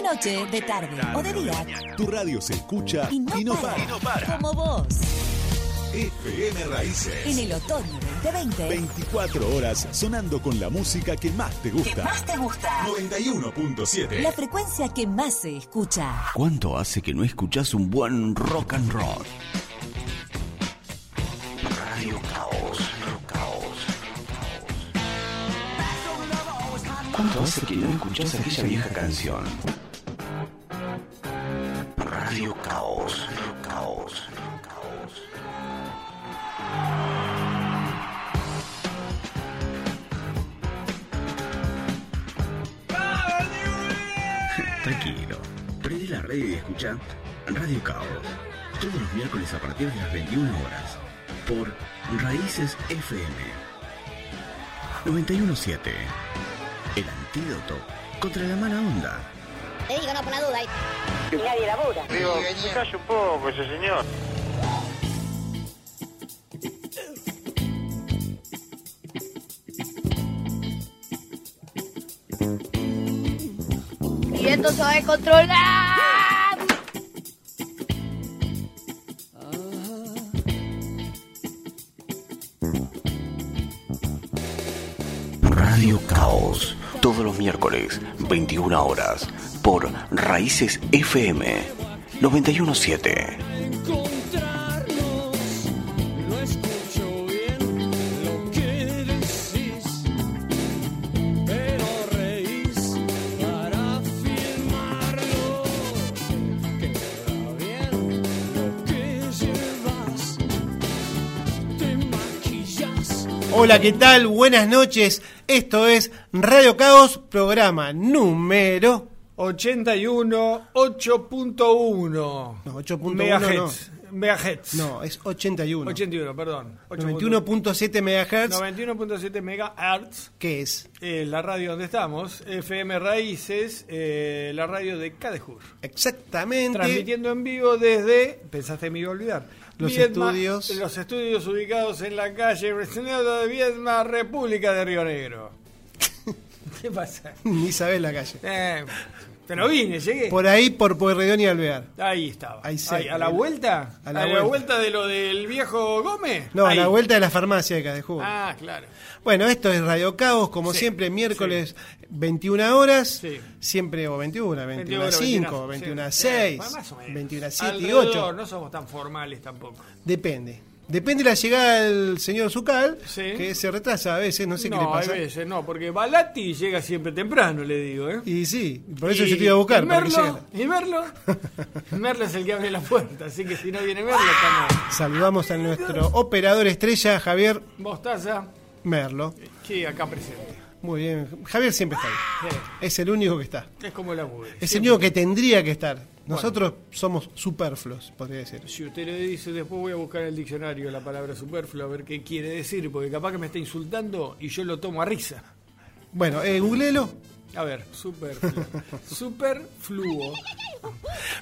De noche, de tarde o de día. Tu radio se escucha Y no, para, Como vos. FM Raíces. En el otoño 2020. 24 horas sonando con la música que más te gusta. ¿Qué más te gusta? 91.7. La frecuencia que más se escucha. ¿Cuánto hace que no escuchas un buen rock and roll? Radio Caos, Caos, ¿Cuánto hace que no escuchas aquella vieja canción? Caos, Caos, Caos. Tranquilo, prende la radio y escucha Radio Caos. Todos los miércoles a partir de las 21 horas. Por Raíces FM 917. El antídoto contra la mala onda. Te digo, no, por la duda. ahí. Y nadie labura. Digo, se calle un poco ese señor. Y esto se va a controlar. Radio Caos. Todos los miércoles, 21 horas. Por Raíces FM 917. encontrarnos. No escucho bien lo que decís, pero reís para filmarlo. Queda bien lo que llevas, te maquillas. Hola, ¿qué tal? Buenas noches. Esto es Radio Caos, programa número 81 8.1 No, 8.1 megahertz. Megahertz. No, es 81. 81, perdón. 91.7 MHz. 91.7 megahertz. ¿Qué es? eh, la radio donde estamos, FM Raíces, eh, la radio de Cadejur. Exactamente. Transmitiendo en vivo desde, pensaste que me iba a olvidar, Los Viedma- estudios. Los estudios ubicados en la calle Resenado de Viedma, República de Río Negro. ¿Qué pasa? Ni sabés la calle. Eh, pero vine, llegué. Por ahí, por Pueyrredón y Alvear. Ahí estaba. Ahí cerca. ¿A la vuelta? A ¿A la la, vuelta. vuelta. de lo del viejo Gómez? No, a Ahí. la vuelta de la farmacia de Cadejú. Ah, claro. Bueno, esto es Radio Caos, como Sí, siempre, miércoles 21 horas. Sí. Siempre, o 21, 21 a 21, 5, 21 a sí. 6, Bueno, más o menos. 21 a 7 y Alrededor, 8. No somos tan formales tampoco. Depende. Depende de la llegada del señor Zucal, Sí. que se retrasa a veces, no sé qué le pasa. veces no, porque Balati llega siempre temprano, le digo, ¿eh? Y sí, por eso Y- yo te iba a buscar. ¿Y Merlo? ¿Y Merlo? Merlo es el que abre la puerta, así que si no viene Merlo, estamos. Saludamos a nuestro operador estrella, Javier Mostaza, Merlo. que acá presente. Muy bien. Javier siempre está ahí. Es el único que está. Es como la mugre. Es el único que tendría que estar. Nosotros somos superfluos, podría decir. Si usted le dice, después voy a buscar en el diccionario la palabra superfluo a ver qué quiere decir, porque capaz que me está insultando y yo lo tomo a risa. Bueno, eh, googleelo. A ver, superfluo. Superfluo.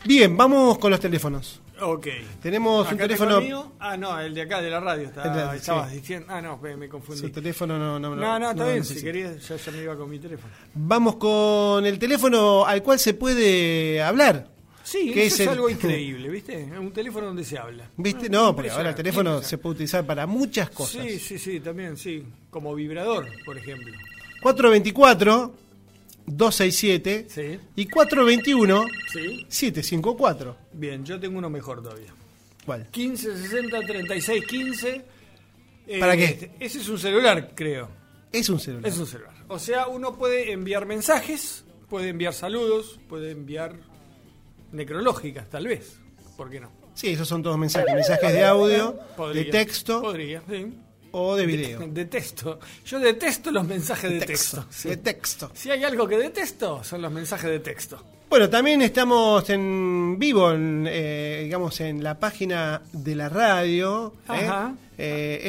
Bien, vamos con los teléfonos. Ok. Tenemos un Acá teléfono. el mío. Ah, no, el de acá de la radio. Está, de- estabas sí. diciendo. Ah, no, me, me confundí. Su teléfono no, no, no, no, está bien. Si querías, ya, ya me iba con mi teléfono. Vamos con el teléfono al cual se puede hablar. Sí, ¿Qué eso es el- algo increíble, ¿viste? Es un teléfono donde se habla. ¿Viste? No, porque ahora el teléfono se puede utilizar para muchas cosas. Sí, sí, sí, también, sí. Como vibrador, por ejemplo. 424 267 Sí. y 421 Sí. 754. Bien, yo tengo uno mejor todavía. ¿Cuál? 15, 60, 36, 15. Eh, ¿Para qué? este, Ese es un celular, creo. Es un celular. Es un celular. O sea, uno puede enviar mensajes, puede enviar saludos, puede enviar necrológicas, tal vez. ¿Por qué no? Sí, esos son todos mensajes. Mensajes de audio, Podría. de texto Podría, sí. o de video. Detesto. Yo detesto los mensajes de texto. sí. De texto. Si hay algo que detesto, son los mensajes de texto. Bueno, también estamos en vivo, en, eh, digamos, en la página de la radio, ¿eh? Eh,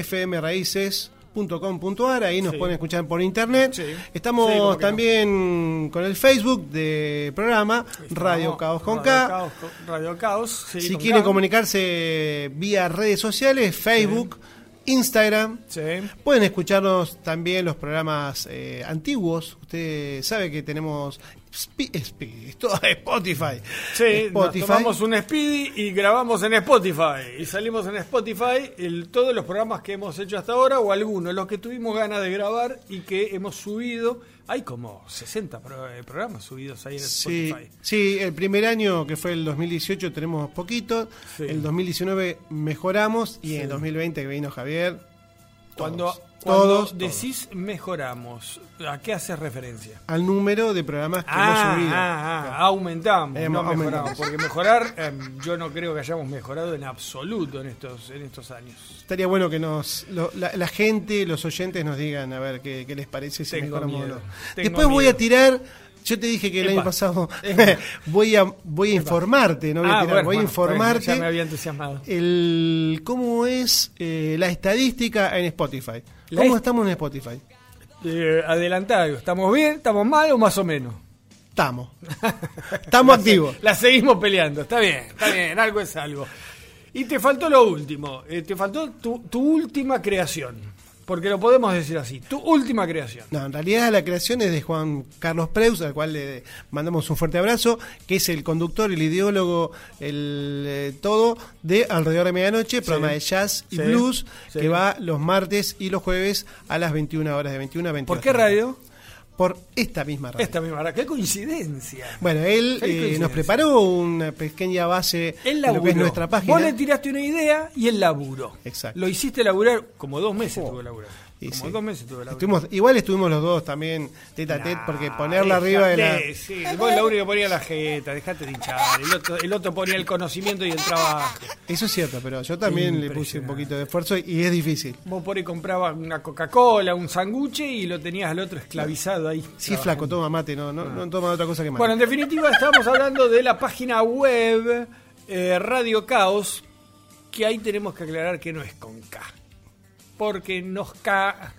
fmraices.com.ar, ahí nos Sí. pueden escuchar por internet. Sí. Estamos también con el Facebook de programa Radio Caos con Radio K. Caos Radio Caos. si con quieren K. comunicarse vía redes sociales, Facebook, Instagram. Sí. Pueden escucharnos también los programas eh, antiguos. Usted sabe que tenemos Todo Spotify. Sí, Spotify. nos tomamos un Speedy y grabamos en Spotify. Y salimos en Spotify el, todos los programas que hemos hecho hasta ahora o algunos, los que tuvimos ganas de grabar y que hemos subido. Hay como 60 pro- eh, programas subidos ahí en Sí, Spotify. sí, el primer año que fue el 2018 tenemos poquito, Sí. el 2019 mejoramos y en el 2020 que vino Javier, todos, cuando todos, decís mejoramos, ¿a qué haces referencia? al número de programas que Ah, hemos subido. ah, ah, aumentamos, Hemos no mejoramos. aumentado. Porque mejorar, em, yo no creo que hayamos mejorado en absoluto en estos, en estos años. Estaría bueno que nos lo- la, la gente, los oyentes nos digan a ver qué, qué les parece si Tengo mejoramos miedo, o no. tengo Después voy a tirar, yo te dije que el Epa. año pasado voy a voy a informarte, no voy a Ah, tirar, bueno, voy a bueno, informarte Ya me había entusiasmado. el cómo es eh, la estadística en Spotify. La ¿Cómo est- estamos en Spotify? Eh, adelantar, ¿estamos bien? ¿Estamos mal o más o menos? Estamos. Estamos La se- activos. La seguimos peleando, está bien, está bien, algo es algo. Y te faltó lo último, eh, te faltó tu, tu última creación, porque lo podemos decir así, tu última creación. No, en realidad la creación es de Juan Carlos Preus, al cual le mandamos un fuerte abrazo, que es el conductor, el ideólogo, el eh, todo de Alrededor de Medianoche, programa de jazz y Sí, blues, sí. que va los martes y los jueves a las 21 horas, de 21 a 22. ¿Por qué radio? Por esta misma radio. Esta misma, qué coincidencia. Bueno, él eh, coincidencia. nos preparó una pequeña base de lo que es nuestra página. Vos le tiraste una idea y él laburó. Exacto. Lo hiciste laburar como dos meses tuvo que laburar. Y Como sí. Estuvimos, igual estuvimos los dos también tete a tete, Nah, porque ponerla arriba de la... Sí, vos lo único ponía la jeta, dejate de hinchar. El otro, el otro ponía el conocimiento y el trabajo. Eso es cierto, pero yo también le puse un poquito de esfuerzo y es difícil. Vos por ahí comprabas una Coca-Cola, un sanguche y lo tenías al otro esclavizado ahí. Sí, flaco, toma mate, no, no, no toma otra cosa que mate. Bueno, en definitiva estamos hablando de la página web eh, Radio Caos, que ahí tenemos que aclarar que no es con K. Porque nos K...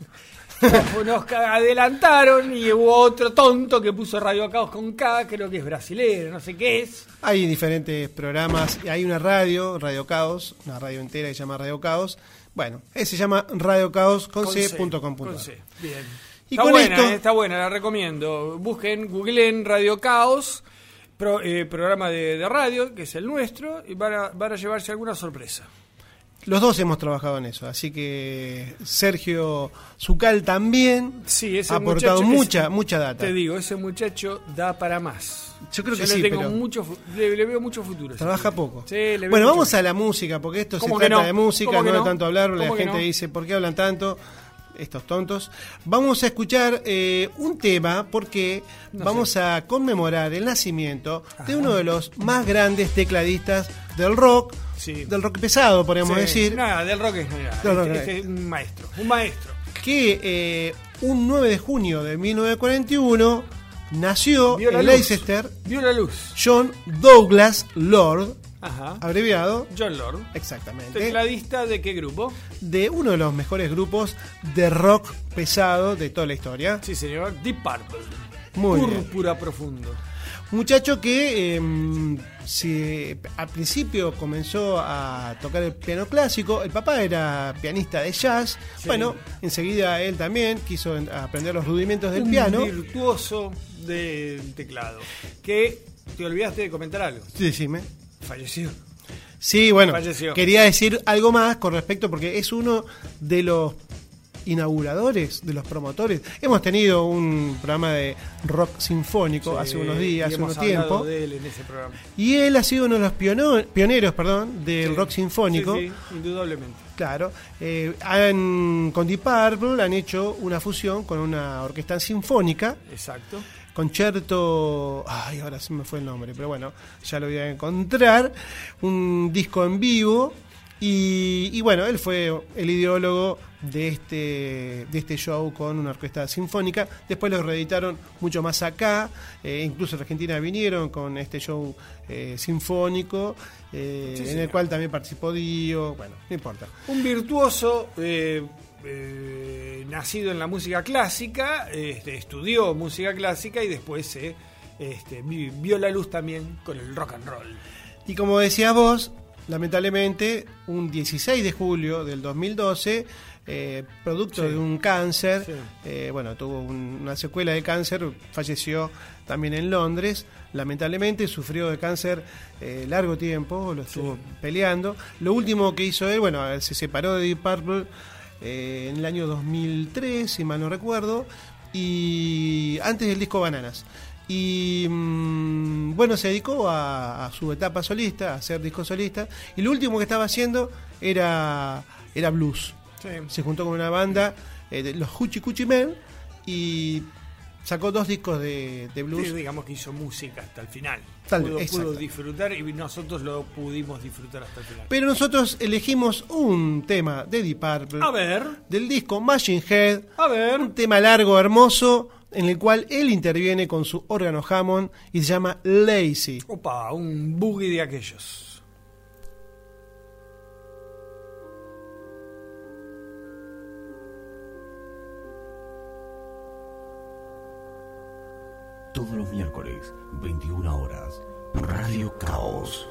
Nos ca- adelantaron y hubo otro tonto que puso Radio Caos con K, creo que es brasilero, no sé qué es. Hay diferentes programas, hay una radio, Radio Caos, una radio entera que se llama Radio Caos. Bueno, ese se llama Radio Caos con Con C com con. C, Bien. Y está con buena, esto- eh, está buena, la recomiendo. Busquen, googleen Radio Caos, pro- eh, programa de, de radio, que es el nuestro, y van a, van a llevarse alguna sorpresa. Los dos hemos trabajado en eso, así que Sergio Zucal también Sí, ese ha aportado muchacho- mucha, ese- mucha data. Te digo, ese muchacho da para más. Yo creo que le sí, tengo pero- mucho, le, le veo mucho futuro. Trabaja poco. Sí, le veo bueno, mucho vamos a la música, porque esto se ¿Cómo que trata no? de música, ¿Cómo no no? tanto hablar. La ¿Cómo que gente no? dice, ¿por qué hablan tanto? Estos tontos. Vamos a escuchar eh, un tema porque vamos a conmemorar el nacimiento de uno de los más grandes tecladistas del rock, Sí. del rock pesado, podríamos Sí, decir, Nada, del rock es nada. Del rock Este- es- este es un maestro, un maestro. que eh, un 9 de junio de 1941 nació en luz. Leicester Vio la luz. John Douglas Lord, Ajá. abreviado, John Lord. exactamente. ¿Tecladista de qué grupo? de uno de los mejores grupos de rock pesado de toda la historia. Sí, señor. Deep Purple. Muy bien. Púrpura profundo. Muchacho que eh, si al principio comenzó a tocar el piano clásico, el papá era pianista de jazz, Sí. bueno, enseguida él también quiso en- aprender los rudimentos del un piano. virtuoso del teclado. Que te olvidaste de comentar algo. Sí, Decime. Falleció. Sí, bueno, Falleció. quería decir algo más con respecto porque es uno de los inauguradores, de los promotores. Hemos tenido un programa de rock sinfónico hace unos días, hace unos tiempo. de él en ese programa. Y él ha sido uno de los piono- pioneros perdón, del Sí. rock sinfónico. Sí, sí, indudablemente. Claro. Eh, han- con Deep Purple han hecho una fusión con una orquesta sinfónica. Exacto. Concierto. Ay, ahora se me fue el nombre, pero bueno, ya lo voy a encontrar. Un disco en vivo. Y, y bueno, él fue el ideólogo de este, de este show con una orquesta sinfónica. Después lo reeditaron mucho más acá. eh, incluso en Argentina vinieron con este show eh, sinfónico, eh, Sí, en el cual también participó Dio. Bueno, no importa. Un virtuoso nacido en la música clásica, este, estudió música clásica y después se este, vi- vio la luz también con el rock and roll. Y como decías vos, lamentablemente, un 16 de julio del 2012, eh, producto de un cáncer, Sí. eh, bueno, tuvo un- una secuela de cáncer, falleció también en Londres. Lamentablemente sufrió de cáncer eh, largo tiempo, lo estuvo peleando. Lo último que hizo él, bueno, se separó de Deep Purple en el año 2003, si mal no recuerdo, y antes del disco Bananas. Y mm, bueno, se dedicó a, a su etapa solista, a hacer discos solistas, y lo último que estaba haciendo era, era blues. Sí. Se juntó con una banda, eh, de los Huchi Cuchi Men, y sacó dos discos de, de blues. Sí, digamos que hizo música hasta el final. Tal- pudo, pudo disfrutar y nosotros lo pudimos disfrutar hasta el final. Pero nosotros elegimos un tema de Deep Purple, A ver, del disco Machine Head, a ver. un tema largo, hermoso, en el cual él interviene con su órgano Hammond y se llama Lazy. Opa, un boogie de aquellos. Todos los miércoles, 21 horas, Radio Caos.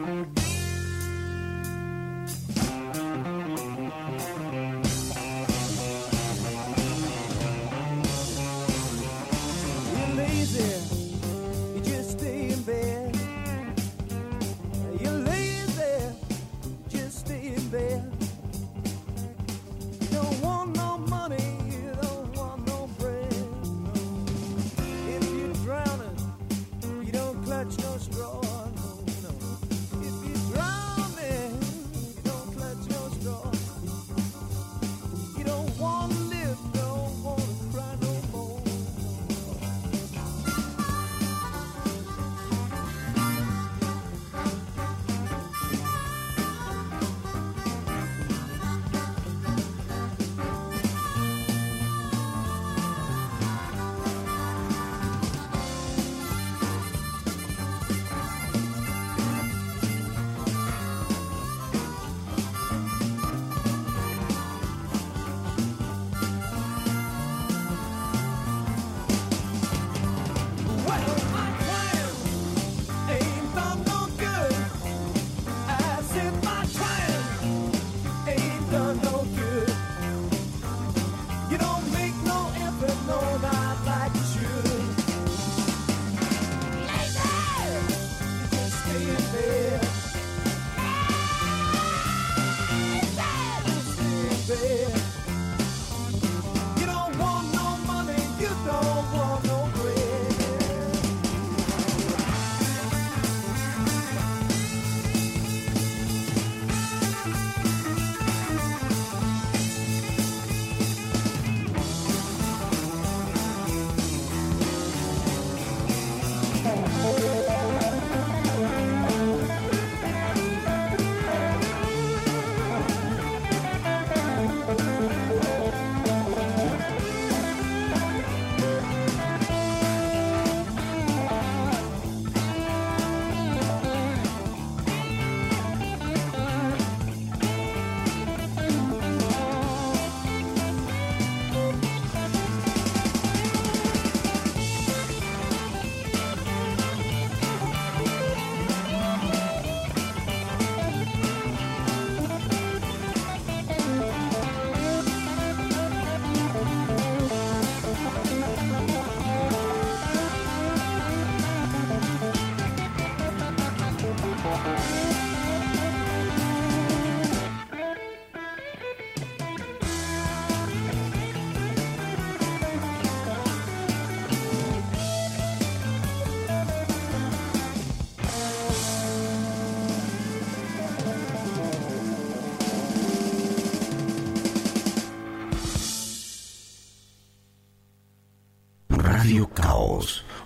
Bye.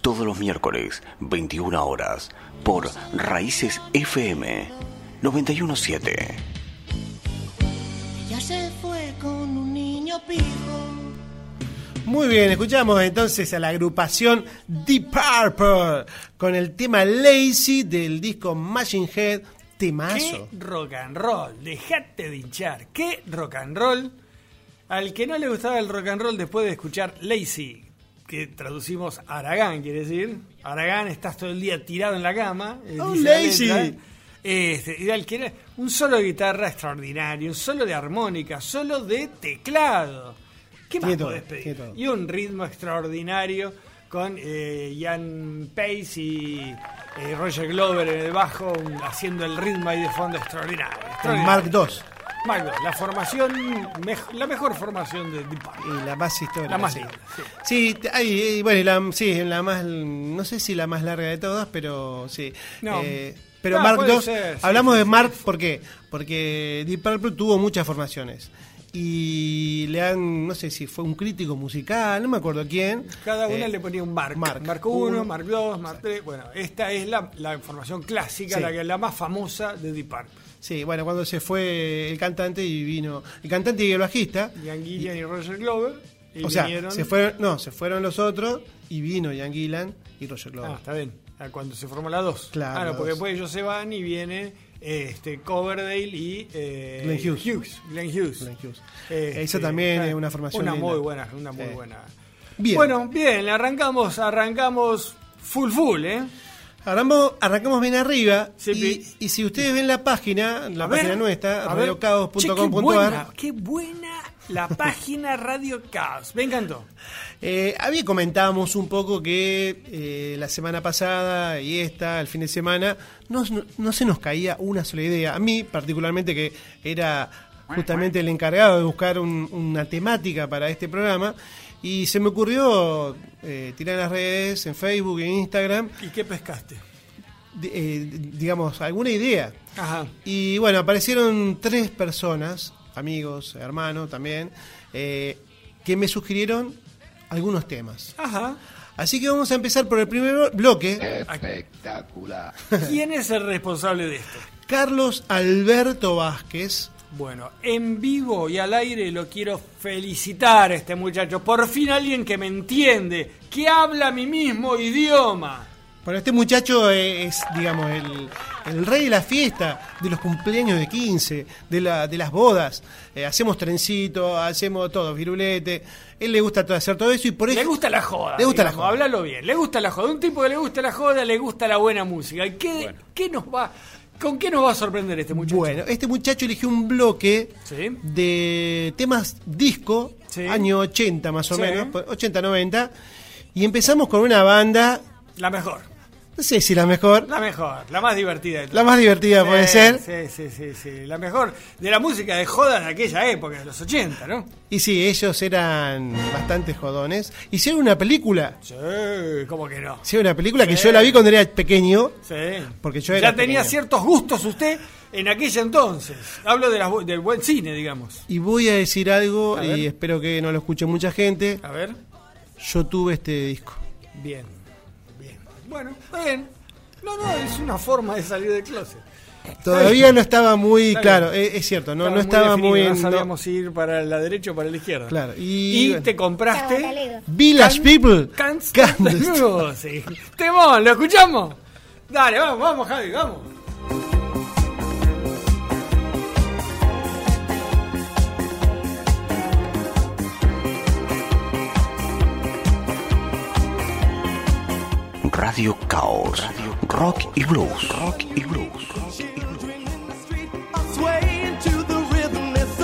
Todos los miércoles, 21 horas, por Raíces FM 917. Ya se fue con un niño pijo. Muy bien, escuchamos entonces a la agrupación Deep Purple con el tema Lazy del disco Machine Head, temazo. Qué rock and roll, dejate de hinchar. Qué rock and roll. Al que no le gustaba el rock and roll después de escuchar Lazy, que traducimos Aragán, quiere decir. Aragán, estás todo el día tirado en la cama. eh, Oh, lazy. Este, y al que era un solo de guitarra extraordinario, un solo de armónica, solo de teclado. ¿Qué más todo, podés pedir? Y un ritmo extraordinario con eh, Ian Pace y eh, Roger Glover en el bajo un- haciendo el ritmo ahí de fondo extraordinario. El extraordinario. Mark II II, la formación, la mejor formación de Deep Purple. y la más histórica. La más sí. linda, sí. Hay, bueno, y la, sí, la más, no sé si la más larga de todas, pero sí. No. Eh, pero Ah, Mark II, ser, hablamos sí, de Mark. ¿por qué? Porque Deep Purple tuvo muchas formaciones. Y le han, no sé si fue un crítico musical, no me acuerdo quién. Cada una eh, le ponía un mark. mark. Marco 1, Uno. Mark 2, Mark 3. Bueno, esta es la, la formación clásica, Sí. la, que- la más famosa de Deep Purple. Sí, bueno, cuando se fue el cantante y vino, el cantante y el bajista, Ian Gillian y Roger Glover. y o sea, vinieron- se fueron, no, se fueron los otros y vino Ian Gillan y Roger Glover. Ah, está bien. Ah, Cuando se formó la 2. Claro, Claro, la porque dos. después ellos se van y viene este, Coverdale y eh, Glenn Hughes. Glenn Hughes. Glenn Hughes. Este, Esa también es una formación Una linda. muy buena, una muy Sí. buena. Bien. Bueno, bien, arrancamos, arrancamos full full, ¿eh? Arrancamos, arrancamos bien arriba y, si ustedes ven la página, la A ver, página nuestra. Che, qué radiocaos.com.ar, Qué buena la página Radio Caos. Me encantó. eh, había comentábamos un poco que eh, la semana pasada y esta, el fin de semana, no, no- no se nos caía una sola idea. A mí, particularmente, que era justamente el encargado de buscar un- una temática para este programa, y se me ocurrió eh, tirar en las redes, en Facebook, en Instagram, ¿Y qué pescaste? eh, digamos, alguna idea. Ajá. Y bueno, aparecieron tres personas, amigos, hermanos también, eh, que me sugirieron algunos temas. Ajá. Así que vamos a empezar por el primer bloque. Espectacular. ¿Quién es el responsable de esto? Carlos Alberto Vázquez. Bueno, en vivo y al aire lo quiero felicitar a este muchacho. Por fin alguien que me entiende, que habla mi mismo idioma. Bueno, este muchacho es, digamos, el, el rey de la fiesta, de los cumpleaños de 15, de, la, de las bodas. Eh, hacemos trencito, hacemos todo, virulete. Él le gusta todo- hacer todo eso y por eso... Le gusta la joda. Le gusta la joda. Háblalo bien. Le gusta la joda. Un tipo que le gusta la joda, le gusta la buena música. ¿Y qué, qué nos va, ¿Con qué nos va a sorprender este muchacho? Bueno, este muchacho eligió un bloque Sí. de temas disco, Sí. año 80 más o Sí. menos, 80-90, y empezamos con una banda, La mejor. No sé si la mejor, La mejor. La más divertida de la más divertida puede Sí, ser, Sí, sí, sí, sí. La mejor de la música de joda de aquella época, de los 80, ¿no? y sí, ellos eran bastante jodones. Hicieron una película, Sí, ¿cómo que no? hicieron una película que Sí. yo la vi cuando era pequeño, Sí. Porque yo era ya tenía pequeño. ciertos gustos usted en aquella entonces. Hablo de las del buen cine, digamos. y voy a decir algo, A y espero que no lo escuche mucha gente, A ver. yo tuve este disco. Bien. Bueno, está bien. No, no, es una forma de salir del closet. Todavía no estaba muy Está claro, bien. es, es cierto, no, Estaba no estaba definido, muy... No no- sabíamos si ir para la derecha o para la izquierda. Claro, Y, te compraste. Village Can- People. Can't the Stop. Music. Temón, ¿lo escuchamos? Dale, vamos, vamos, Javi, vamos. Radio Caos. Rock y blues. Rock y blues. Swaying to the rhythm, there's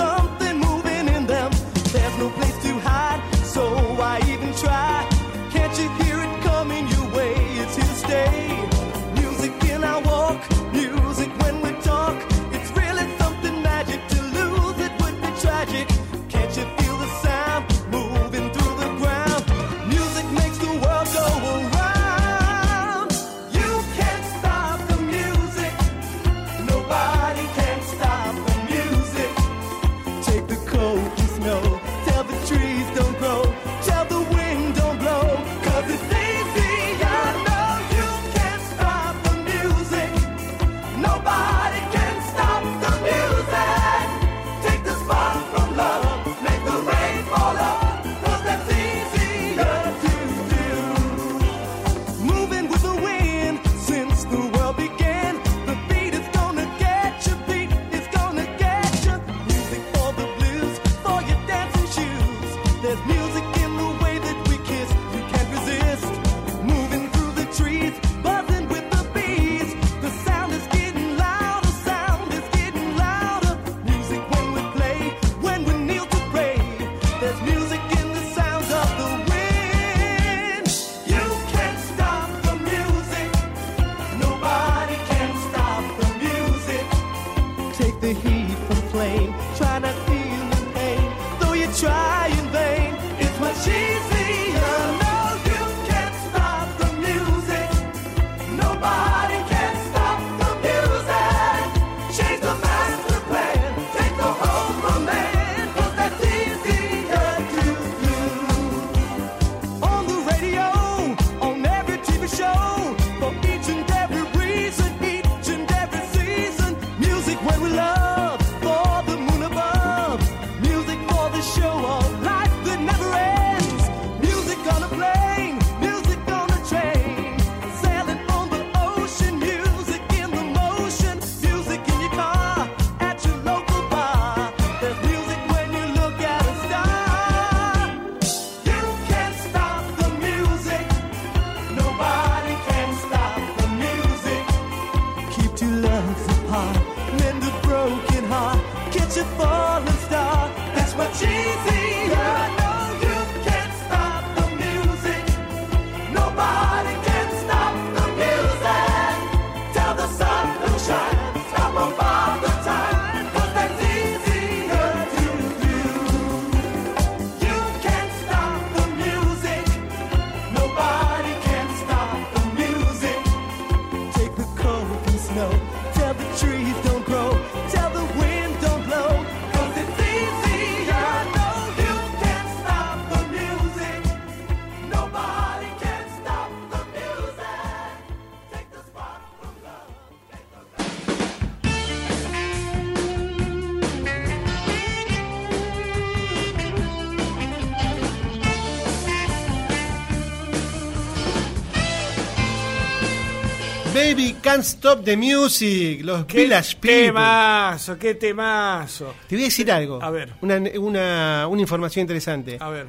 Can't Stop the Music, los ¡Qué Village People. temazo! ¡Qué temazo! Te voy a decir algo. A ver. Una, una, una información interesante. A ver,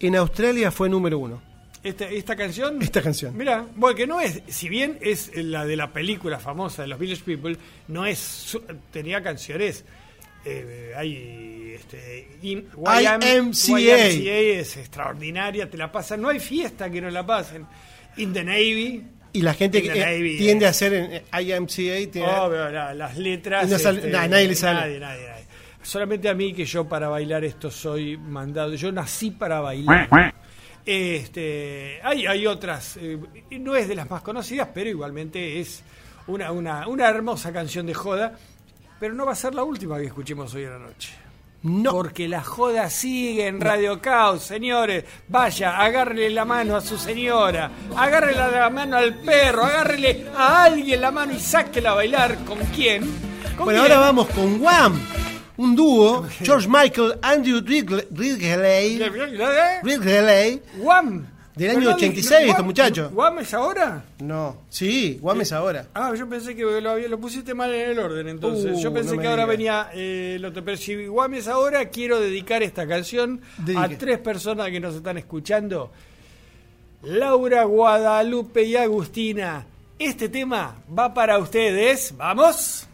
En Australia fue número uno. esta, esta canción. Esta canción. Mira, bueno, que no es, si bien es la de la película famosa de los Village People, no es, tenía canciones. eh, hay este, in- IMCA. YMCA es extraordinaria, te la pasan, no hay fiesta que no la pasen. In the Navy, Y la gente que the eh, tiende eh. a hacer en Obvio, tiene- obvio, la- las letras. este, no na- nadie le sale. Nadie, nadie, nadie. Solamente a mí que yo para bailar esto soy mandado. Yo nací para bailar. Este, hay, hay otras, eh, no es de las más conocidas, pero igualmente es una, una, una hermosa canción de joda. Pero no va a ser la última que escuchemos hoy en la noche. No. Porque la joda sigue en Radio Caos, señores. Vaya, agárrele la mano a su señora, agárrele la mano al perro, agárrele a alguien la mano y sáquela a bailar. ¿Con quién? ¿Con Bueno, quién? ahora vamos con Wham, un dúo, George Michael, Andrew Wrigley, Wrigley, Wrigley, Guam. Del año Pero no, 86 Guam- estos muchachos. ¿Guam es ahora? no, sí, Wham es ahora. Ah, yo pensé que lo, había- lo pusiste mal en el orden, entonces. Uh, yo pensé no me que ahora venía eh, lo te pero si Guam es ahora, quiero dedicar esta canción a tres personas que nos están escuchando. Laura, Guadalupe y Agustina. Este tema va para ustedes. ¿Vamos?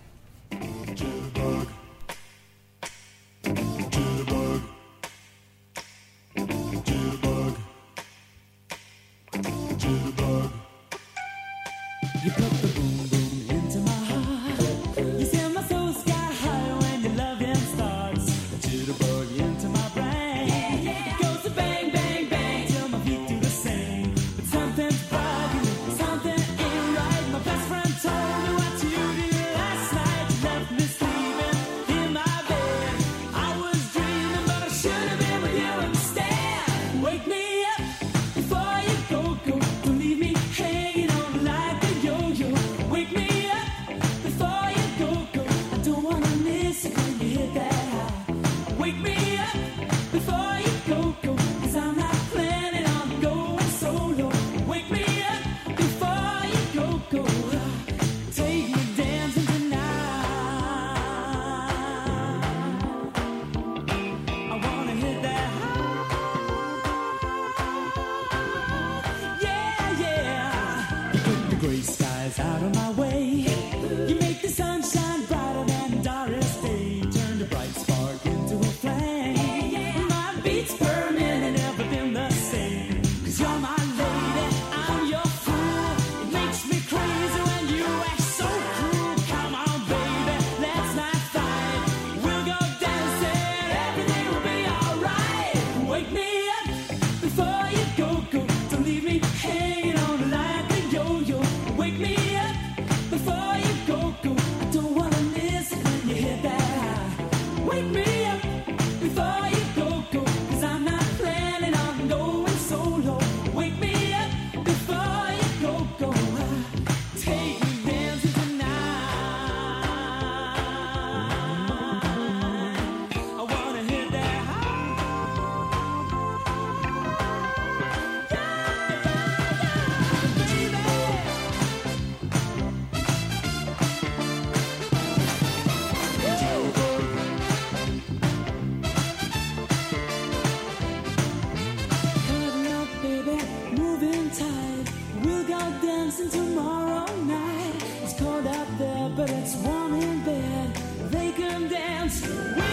But it's warm in bed. They can dance.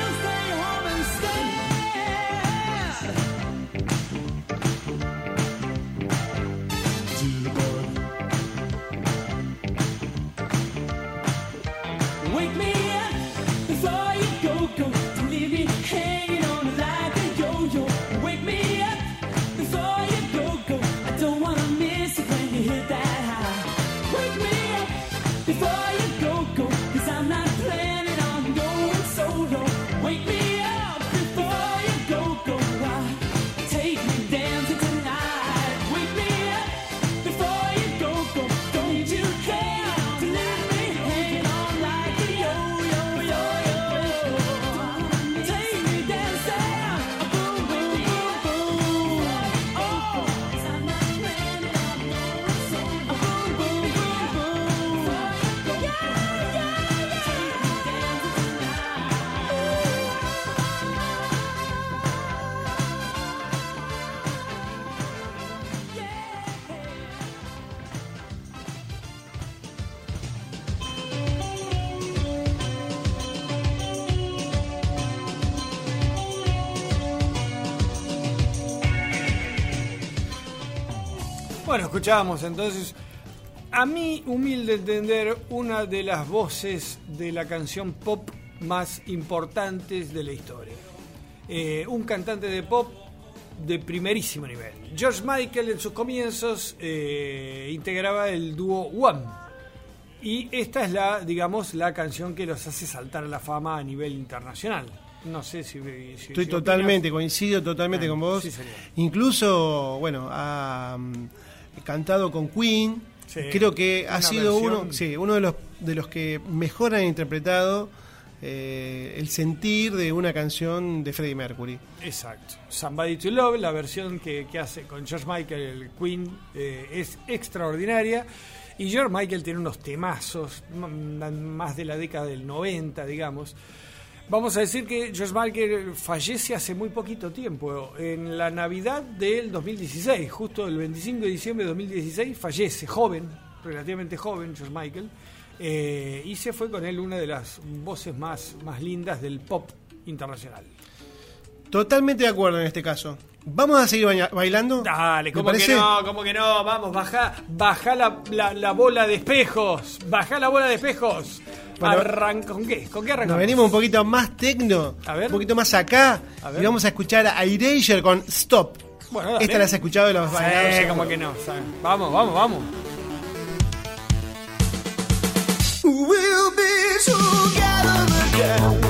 Escuchábamos entonces, a mi humilde entender, una de las voces de la canción pop más importantes de la historia. Eh, un cantante de pop de primerísimo nivel. George Michael en sus comienzos eh, integraba el dúo One. Y esta es la, digamos, la canción que los hace saltar a la fama a nivel internacional. No sé si... si- Estoy si totalmente, opinas. coincido totalmente Bueno, con vos. sí. Incluso, bueno, ha mm, cantado con Queen. Sí, Creo que ha sido versión- uno, sí, uno de los de los que mejor han interpretado eh, el sentir de una canción de Freddie Mercury. Exacto. Somebody to Love, la versión que, que hace con George Michael, el Queen, eh, es extraordinaria. Y George Michael tiene unos temazos, más de la década del 90, digamos. Vamos a decir que George Michael fallece hace muy poquito tiempo, en la Navidad del 2016, justo el 25 de diciembre de 2016, fallece, joven, relativamente joven, George Michael, eh, y se fue con él una de las voces más, más lindas del pop internacional. Totalmente de acuerdo en este caso. Vamos a seguir bailando. Dale, ¿Me ¿cómo que parece? no? ¿Cómo que no? Vamos, baja, baja la, la- la bola de espejos. Baja la bola de espejos. Bueno, Arranca, ¿Con qué? ¿Con qué Nos arrancamos? venimos un poquito más tecno, A ver. un poquito más acá, A ver. y vamos a escuchar a Erasure con Stop. Bueno, dale. Esta la has escuchado y la has bailado. Sí, seguro. como que no. ¿sabes? Vamos, vamos, vamos. We'll be together again.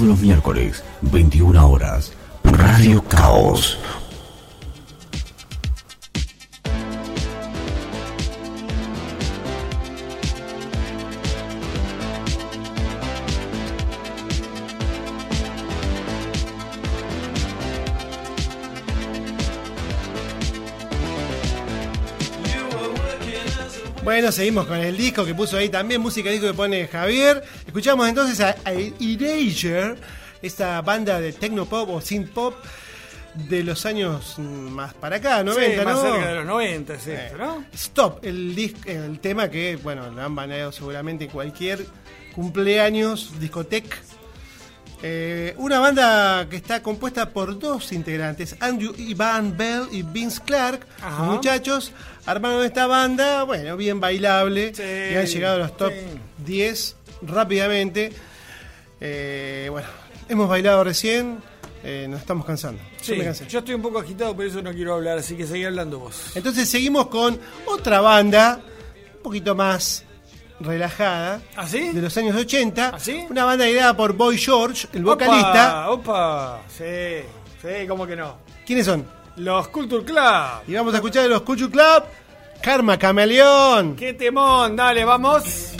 Todos los miércoles, 21 horas, Radio Caos. Bueno, seguimos con el disco que puso ahí también, música disco que pone Javier. Escuchamos entonces a, a Erasure, esta banda de techno pop o synth pop de los años mm, más para acá, 90, Sí, más ¿no? cerca de los 90 es Eh, esto, ¿no? Stop, el, dis- el tema que, bueno, lo han baneado seguramente en cualquier cumpleaños, discoteca. Eh, una banda que está compuesta por dos integrantes, Andrew Ivan Bell y Vince Clark. Ajá. Los muchachos armaron esta banda, bueno, bien bailable, Sí, y han llegado a los top sí. 10 rápidamente. Eh, bueno, hemos bailado recién, eh, nos estamos cansando. Yo me yo estoy un poco agitado, por eso no quiero hablar, así que seguí hablando vos. Entonces seguimos con otra banda, un poquito más relajada, ¿Ah, sí? de los años 80. ¿Ah, sí? Una banda ideada por Boy George, el vocalista. Opa, opa, sí, sí, ¿cómo que no? ¿Quiénes son? Los Culture Club. Y vamos a escuchar de los Culture Club, Karma Camaleón. ¡Qué temón! Dale, vamos.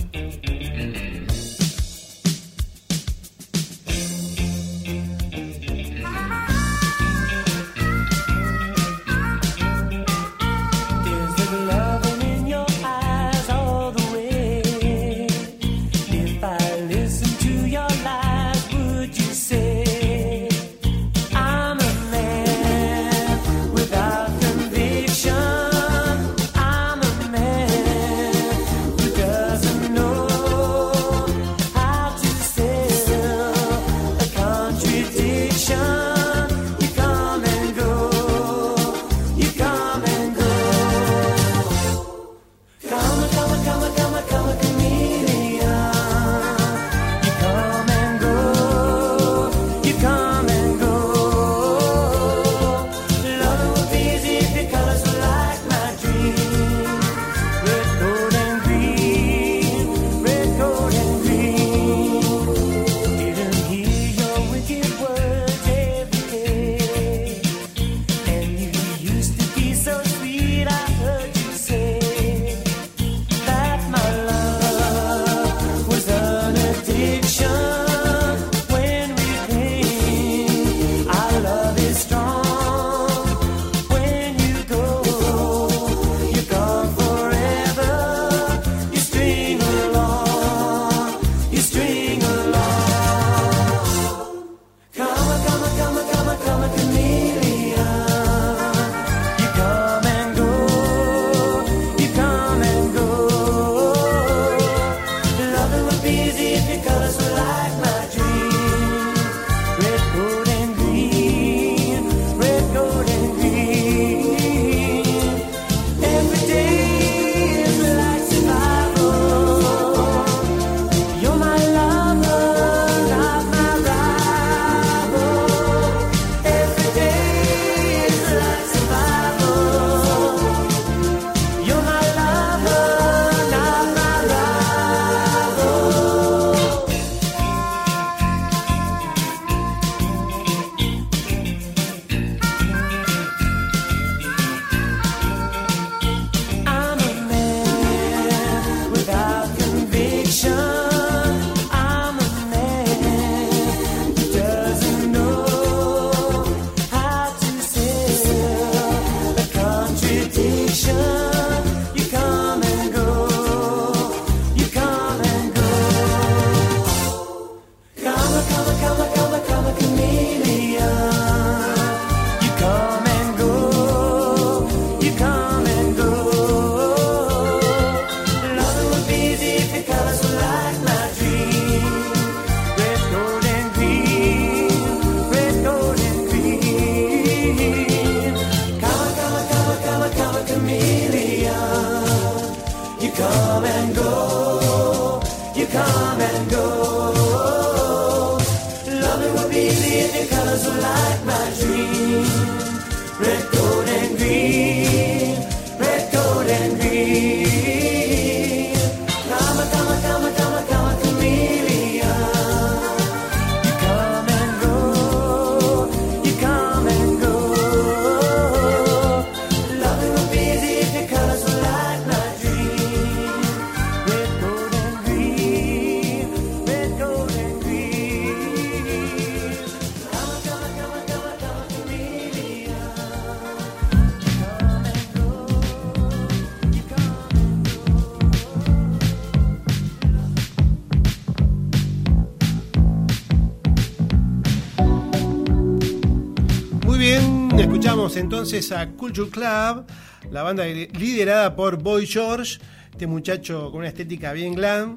Entonces a Culture Club, la banda liderada por Boy George, este muchacho con una estética bien glam,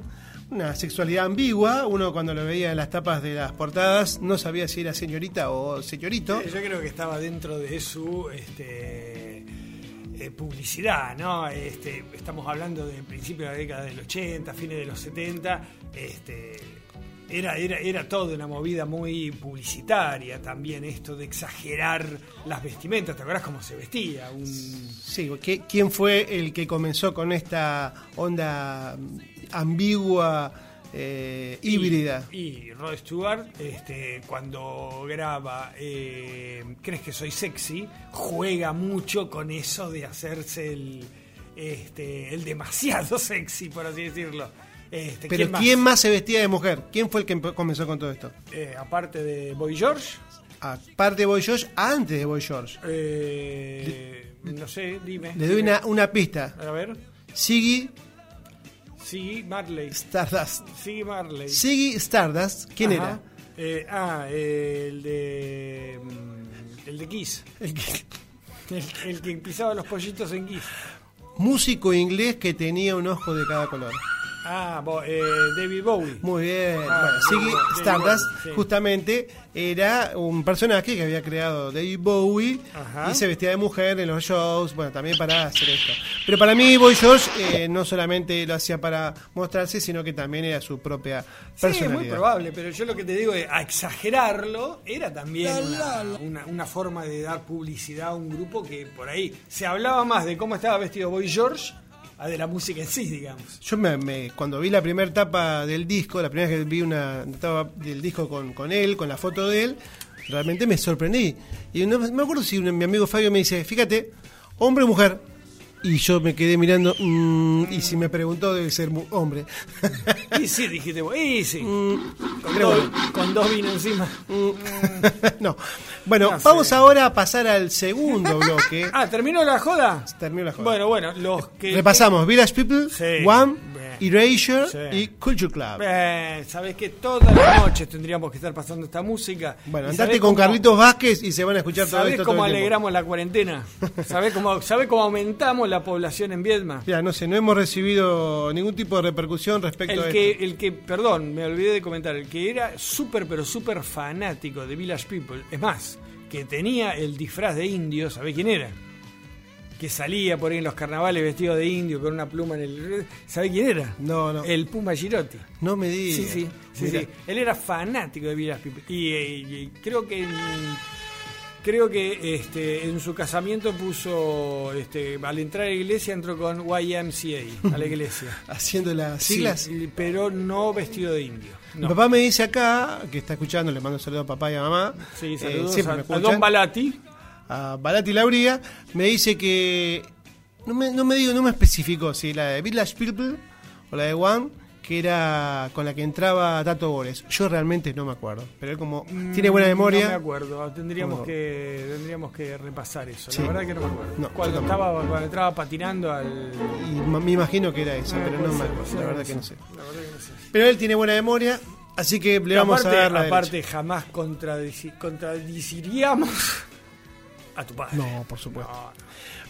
una sexualidad ambigua. Uno cuando lo veía en las tapas de las portadas no sabía si era señorita o señorito. Yo creo que estaba dentro de su este, eh, publicidad, ¿no? Este, estamos hablando del principio de la década del 80, fines de los 70. Este, era, era, era toda una movida muy publicitaria también, esto de exagerar las vestimentas. ¿Te acuerdas cómo se vestía? Un, Sí, ¿qué- ¿quién fue el que comenzó con esta onda ambigua, eh, híbrida? Y, y Rod Stewart, este, cuando graba eh, ¿Crees que soy sexy? Juega mucho con eso de hacerse el, este, el demasiado sexy, por así decirlo. Este, Pero ¿quién más? se vestía de mujer? ¿Quién fue el que comenzó con todo esto? Eh, aparte de Boy George, Aparte de Boy George, antes de Boy George. eh, no sé, dime. Le doy una, una pista. A ver. Siggy Siggy Marley. Stardust. Siggy Marley. Siggy Stardust, ¿quién Ajá. era? Eh, ah, el de. mm, El de Kiss. El que- El, el que pisaba los pollitos en Kiss. músico inglés que tenía un ojo de cada color. Ah, bo- eh, David Bowie. Muy bien. Ah, bueno, Stardust sí. justamente era un personaje que había creado David Bowie Ajá. y se vestía de mujer en los shows, bueno, también para hacer esto. Pero para mí Boy George eh, no solamente lo hacía para mostrarse, sino que también era su propia Sí, es personalidad. muy probable, pero yo lo que te digo es, a exagerarlo era también una, una- una forma de dar publicidad a un grupo que por ahí se hablaba más de cómo estaba vestido Boy George de la música en sí, digamos. Yo me, me- cuando vi la primera tapa del disco, la primera vez que vi una tapa del disco con, con él, con la foto de él, realmente me sorprendí. Y no me acuerdo si un- mi amigo Fabio me dice, fíjate, hombre o mujer. Y yo me quedé mirando, mm, y si me preguntó debe ser hombre. Y sí, dijiste, y sí. con, pero dos, bueno. con dos vinos encima. no. Bueno, No sé. vamos ahora a pasar al segundo bloque. Ah, ¿terminó la joda? Terminó la joda. Bueno, bueno, los que... Repasamos Village People, Sí. One. Erasure Sí. y Culture Club. Eh, Sabes que todas las noches tendríamos que estar pasando esta música. Bueno, ¿Y andate con cómo- Carlitos Vázquez y se van a escuchar todo ¿Sabés esto. cómo el tiempo. alegramos la cuarentena? ¿Sabés cómo, ¿Sabés cómo aumentamos la población en Viedma? Mira, no sé, no hemos recibido ningún tipo de repercusión respecto a El esto. que, el que, perdón, me olvidé de comentar, el que era súper, pero súper fanático de Village People, es más, que tenía el disfraz de indio, ¿sabés quién era? Que salía por ahí en los carnavales vestido de indio con una pluma en el... ¿Sabés quién era? No, no. El Puma Girotti. No me digas. Sí, sí, sí, Mira. sí. Él era fanático de Village People. Y, eh, y creo que en, creo que este, en su casamiento puso, este, al entrar a la iglesia entró con YMCA a la iglesia. Haciendo las siglas. Sí, pero no vestido de indio. No. Mi papá me dice acá, que está escuchando, le mando un saludo a papá y a mamá. Sí, eh, saludos siempre a, a. Don Balati. A Balati Lauría, me dice que no me, no me digo, no me especificó si la de Village People o la de One, que era con la que entraba Tato Bores. Yo realmente no me acuerdo, pero él como tiene buena memoria. Mm, No me acuerdo, tendríamos No. que tendríamos que repasar eso. Sí. La verdad que no me acuerdo. No, cuando estaba cuando estaba patinando al y me imagino que era esa, Eh, pero no puede me ser, acuerdo, la ser, verdad que no sé. La verdad que no sé. Pero él tiene buena memoria, así que le vamos aparte, a dar la aparte derecha. jamás contradici- contradiciríamos a tu padre. No, por supuesto. No,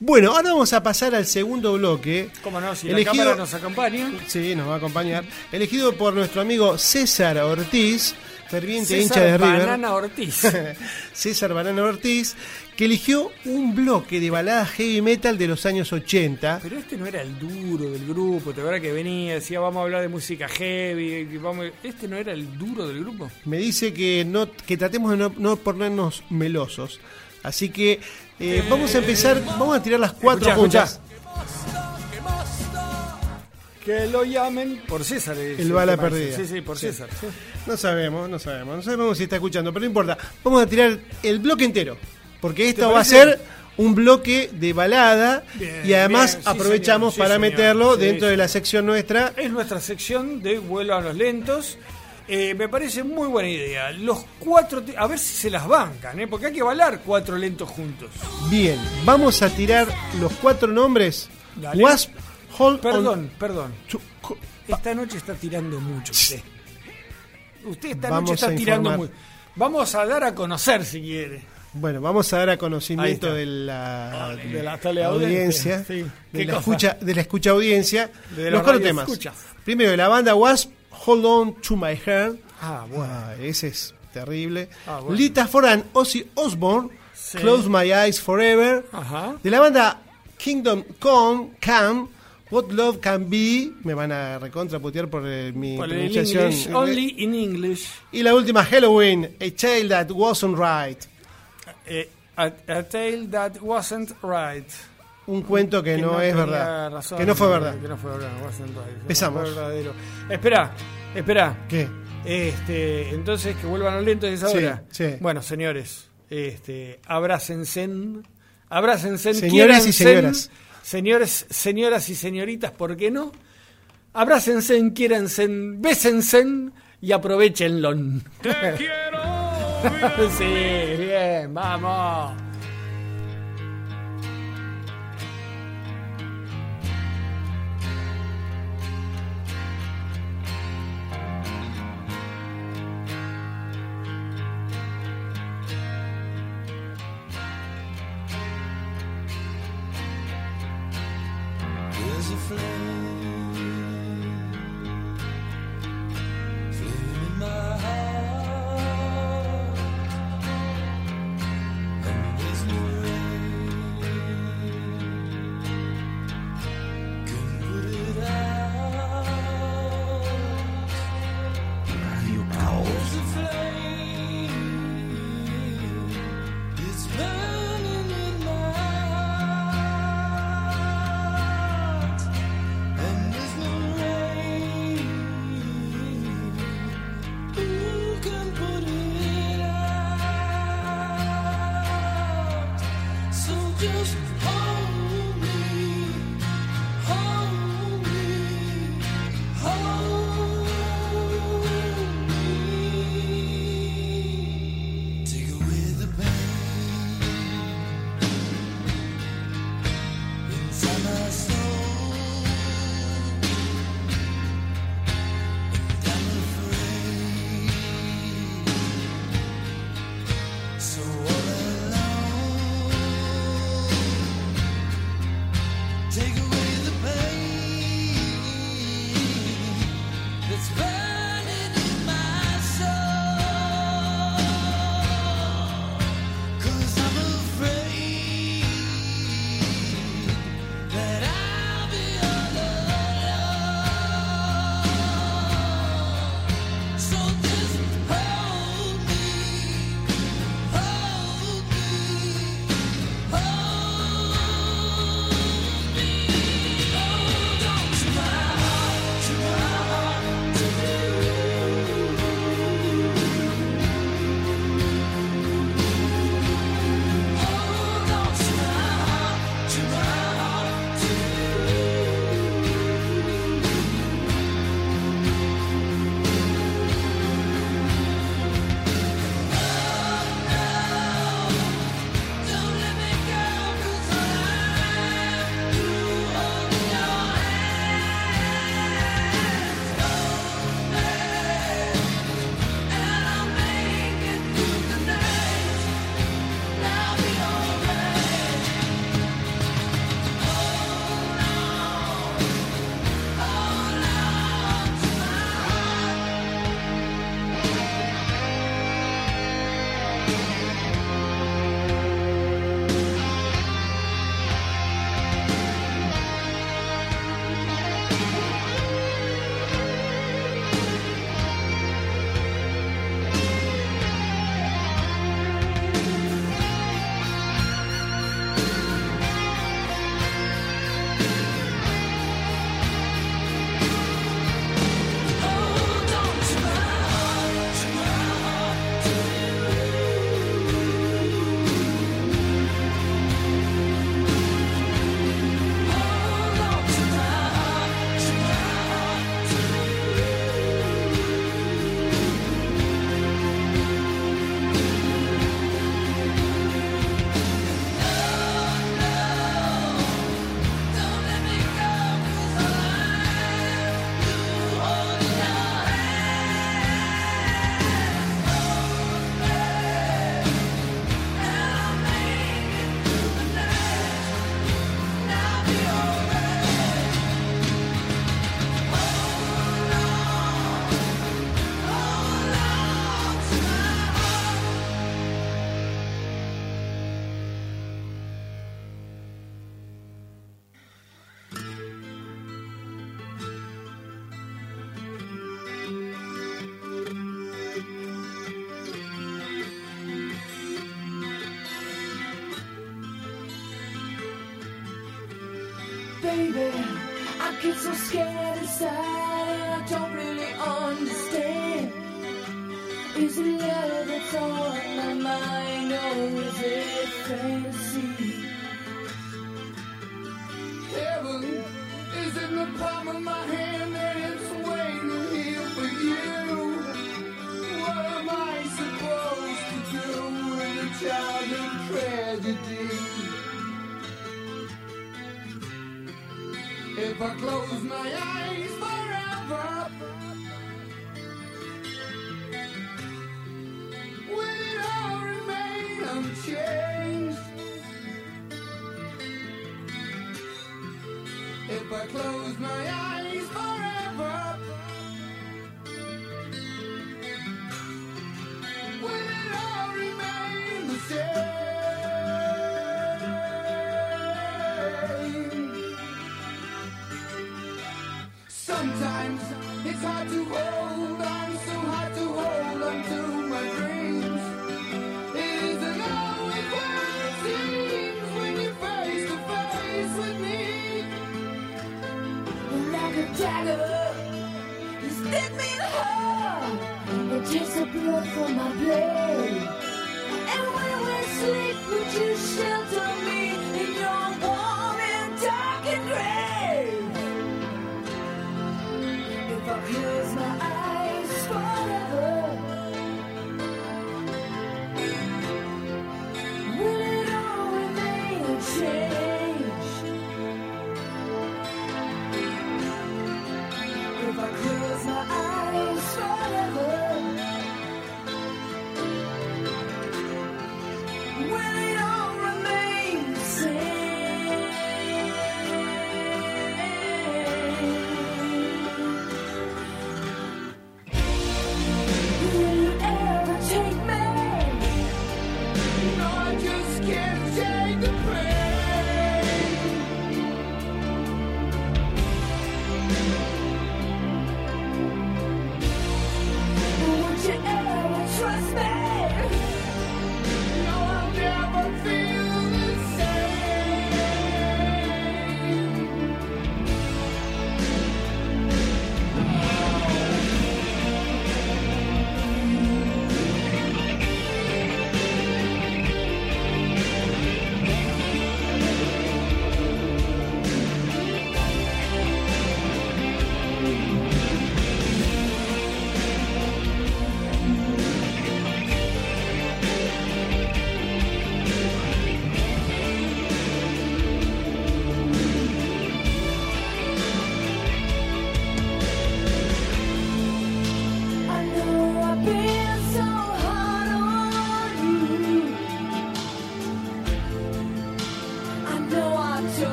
Bueno, ahora vamos a pasar al segundo bloque. ¿Cómo no? Si Elegido- la cámara nos acompaña. Sí, nos va a acompañar. Elegido por nuestro amigo César Ortiz, ferviente César hincha de River. Banana Ortiz. César Banana Ortiz, que eligió un bloque de baladas heavy metal de los años 80. Pero este no era el duro del grupo, te acuerdas que venía, decía vamos a hablar de música heavy, vamos... este no era el duro del grupo. Me dice que no que tratemos de no, no ponernos melosos. Así que eh, vamos a empezar, vamos a tirar las cuatro Escuchá, juntas. Que lo llamen por César. El bala perdida. Sí, sí, por Sí. César. sí. No sabemos, no sabemos, no sabemos si está escuchando, pero no importa. Vamos a tirar el bloque entero, porque esto va a ser un bloque de balada Bien, y además bien, sí, aprovechamos señor, sí, para señor. meterlo Sí, dentro sí. de la sección nuestra. Es nuestra sección de vuelo a los lentos. Eh, me parece muy buena idea. Los cuatro, a ver si se las bancan, ¿eh? porque hay que bailar cuatro lentos juntos. Bien, vamos a tirar los cuatro nombres. Dale. Wasp, Hold Perdón, on perdón. Esta noche está tirando mucho usted. Usted esta Vamos noche está tirando mucho. Vamos a dar a conocer si quiere. Bueno, vamos a dar a conocimiento de la, de la audiencia, sí. de, ¿Qué la escucha, de la escucha audiencia, De los cuatro temas. Primero de la banda Wasp, Hold On to My Heart. Ah, bueno. Ah, ese es terrible. Ah, bueno. Lita Foran, Ozzy Osbourne, Sí. Close My Eyes Forever. Ajá. De la banda Kingdom Come, Come, What Love Can Be. Me van a recontraputear por eh, mi Por pronunciación. English, only in English. Y la última, Halloween, A Child That Wasn't Right. Eh, a, a tale that wasn't right. Un cuento que, no, es verdad. razón, que no fue verdad. Que no fue verdad. no Empezamos. verdadero. Espera, espera. ¿Qué? Este, entonces que vuelvan los lentos de esa Sí, hora. sí. Bueno, señores, este, abrácense, abrácense, Señores y señoras. señores, señoras y señoritas, ¿por qué no? Abrácense, quiéranse, bésense y aprovechenlo. Te quiero. sí, bien, vamos.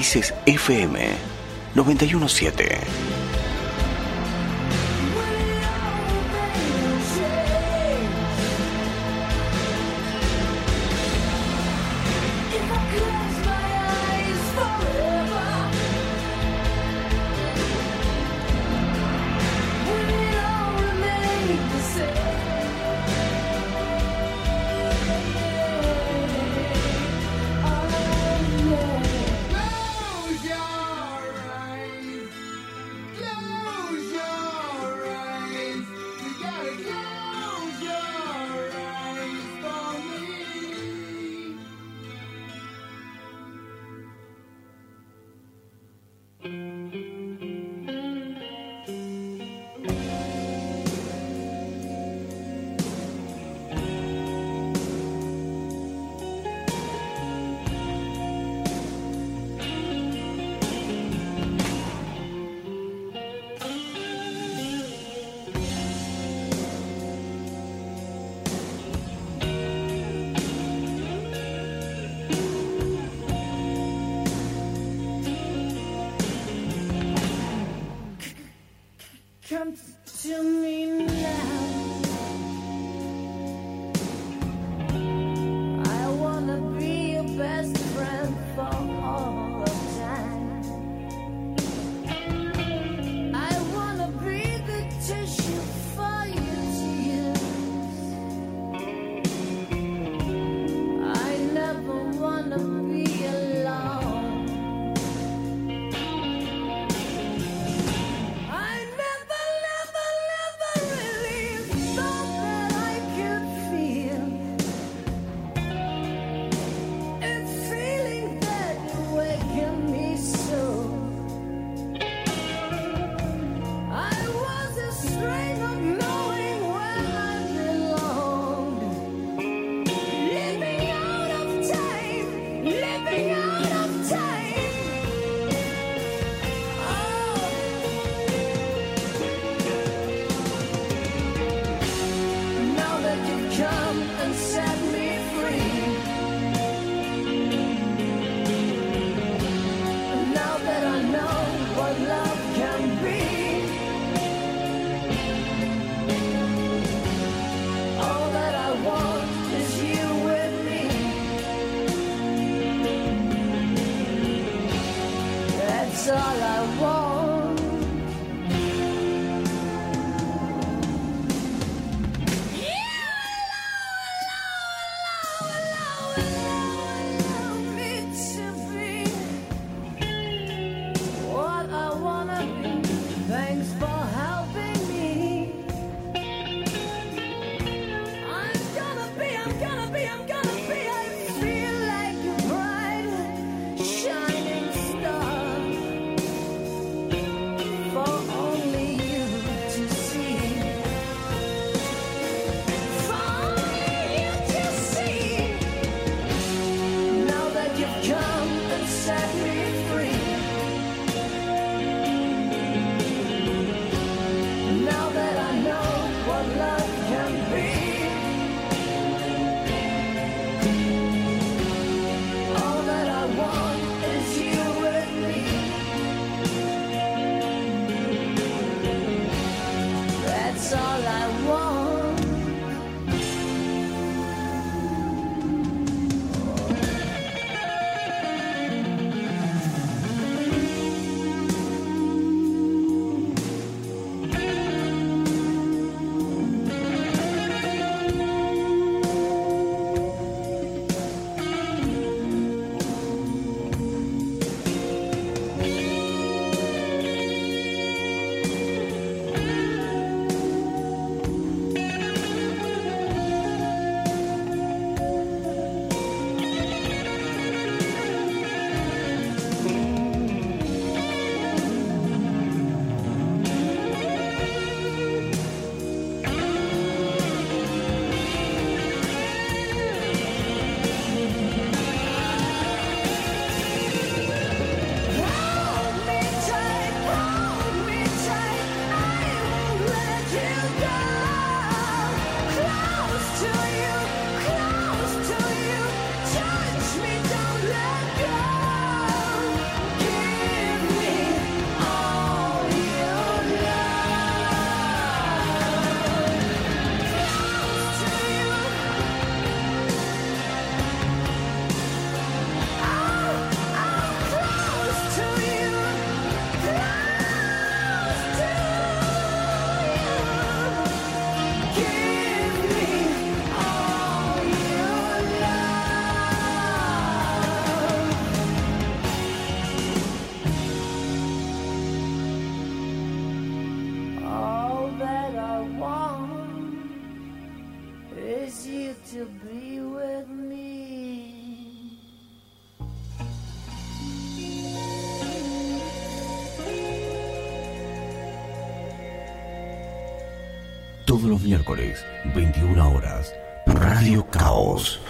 Raíces FM 917. Los miércoles, 21 horas, Radio Caos.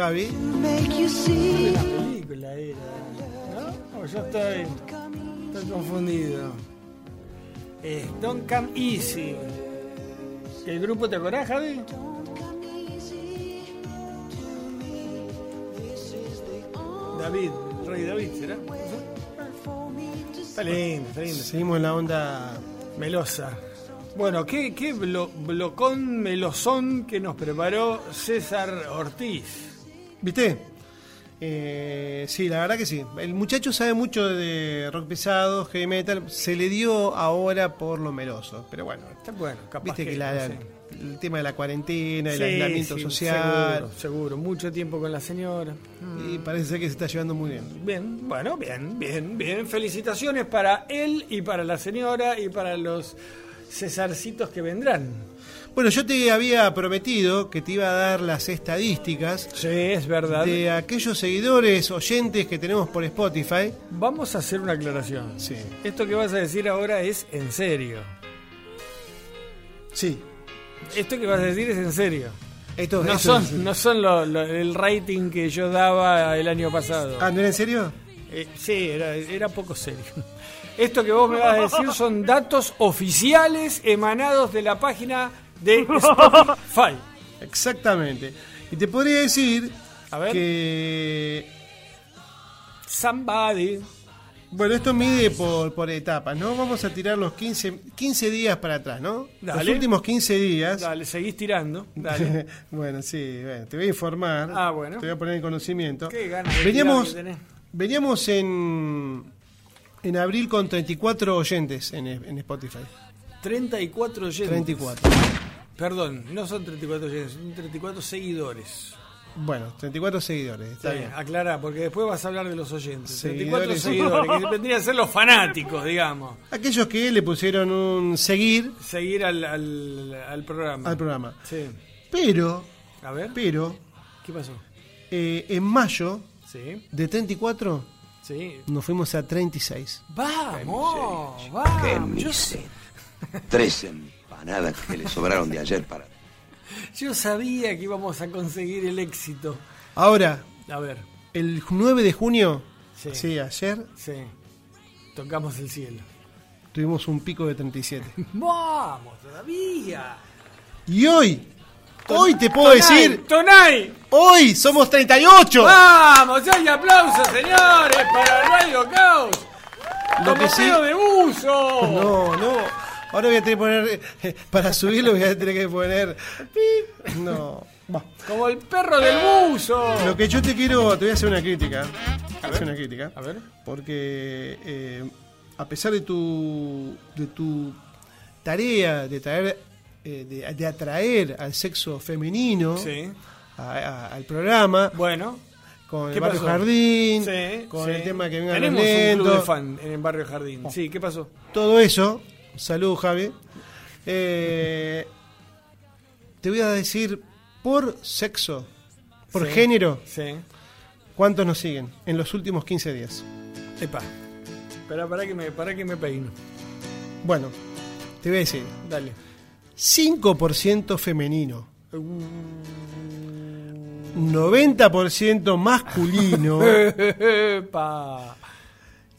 Javi? Una película era, ¿no? O yo estoy, estoy confundido. Es Don't Come Easy. ¿El grupo te acordás, Javi? David, el rey David, ¿será? Está lindo, está lindo. Seguimos en la onda. Melosa. Bueno, qué, qué blo- blocón melosón que nos preparó César Ortiz. ¿Viste? Eh, sí, la verdad que sí. El muchacho sabe mucho de rock pesado, heavy metal. Se le dio ahora por lo meloso. Pero bueno, Está bueno, capaz viste que, la- no sé. el tema de la cuarentena, el Sí, aislamiento sí, social. Seguro, seguro. Mucho tiempo con la señora. Y parece ser que se está llevando muy bien. Bien, bueno, bien, bien, bien. Felicitaciones para él y para la señora y para los Cesarcitos que vendrán. Bueno, yo te había prometido que te iba a dar las estadísticas Sí, es verdad. de aquellos seguidores, oyentes que tenemos por Spotify. Vamos a hacer una aclaración. Sí. Esto que vas a decir ahora es en serio. Sí. Esto que vas a decir es en serio. Esto, No es- son, no son lo- lo- el rating que yo daba el año pasado. Ah, ¿no era en serio? Eh, sí, era, era poco serio. Esto que vos me vas a decir son datos oficiales emanados de la página de Spotify. Exactamente. Y te podría decir A ver. que. Somebody. Bueno, esto mide por, por etapas, ¿no? Vamos a tirar los 15, 15 días para atrás, ¿no? Los últimos 15 días. Dale, seguís tirando. Dale. bueno, sí, bueno, te voy a informar. Ah, bueno. Te voy a poner en conocimiento. Qué ganas de veníamos, que veníamos en, en abril con 34 oyentes en, en Spotify. 34 oyentes. 34. Perdón, no son 34 oyentes, son 34 seguidores. Bueno, 34 seguidores, está Sí, bien. aclará, porque después vas a hablar de los oyentes. Seguidores. 34 seguidores, que vendrían a ser los fanáticos, digamos. Aquellos que le pusieron un seguir Seguir al, al, al programa. al programa. Sí. Pero, A ver, pero, ¿qué pasó? eh, en mayo Sí, de 34 sí. nos fuimos a 36. Vamos, Qué vamos. Yo, miseria. Tres empanadas que le sobraron de ayer para. yo sabía que íbamos a conseguir el éxito. Ahora, A ver, el 9 de junio, Sí. sí, ayer, sí. Tocamos el cielo. tuvimos un pico de 37. ¡Vamos, todavía! Y hoy, hoy te puedo Tonay, decir, ¡Tonay! hoy somos 38. ¡Vamos! ¡Hay aplausos, señores! ¡Para Radio Caos! Lo ¡Como que sí- de buzo! No, no. Ahora voy a tener que poner, para subirlo voy a tener que poner... No. ¡Como el perro del buzo! Lo que yo te quiero, te voy a hacer una crítica. A hacer una crítica. A ver. Porque eh, a pesar de tu, de tu tarea de traer, eh, de, de atraer al sexo femenino Sí. a- a- al programa, Bueno. con ¿Qué el barrio pasó? Jardín, Sí, con sí. el tema que vengan los Tenemos un club de fan en el barrio Jardín. Sí, ¿qué pasó? todo eso. Salud, Javi. Eh, te voy a decir por sexo, por Sí. género, Sí. cuántos nos siguen en los últimos 15 días. Epa. Espera, para que me, para que me peino. Bueno, te voy a decir, Dale. 5% femenino, 90% masculino Epa.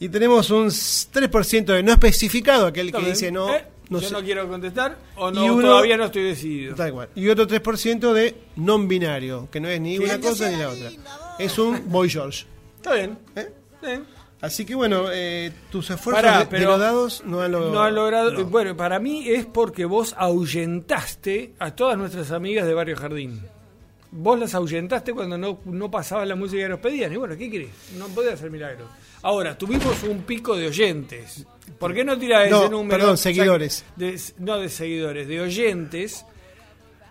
Y tenemos un 3% de no especificado, aquel que dice no, Eh, no yo sé, no quiero contestar o Y no, uno- todavía no estoy decidido. Y otro 3% de non binario, que no es ni una cosa ni la otra. Es un boy George. Está bien. ¿eh? Bien. Así que bueno, eh, tus esfuerzos Pará, de- los dados no han logrado. No han logrado. no. Bueno, para mí es porque vos ahuyentaste a todas nuestras amigas de Barrio Jardín. Vos las ahuyentaste cuando no, no pasaba la música que nos pedían. Y bueno, ¿qué querés? No podía hacer milagros. Ahora, tuvimos un pico de oyentes. ¿Por qué no tiras No, ese número? perdón, seguidores. de- no de seguidores, de oyentes.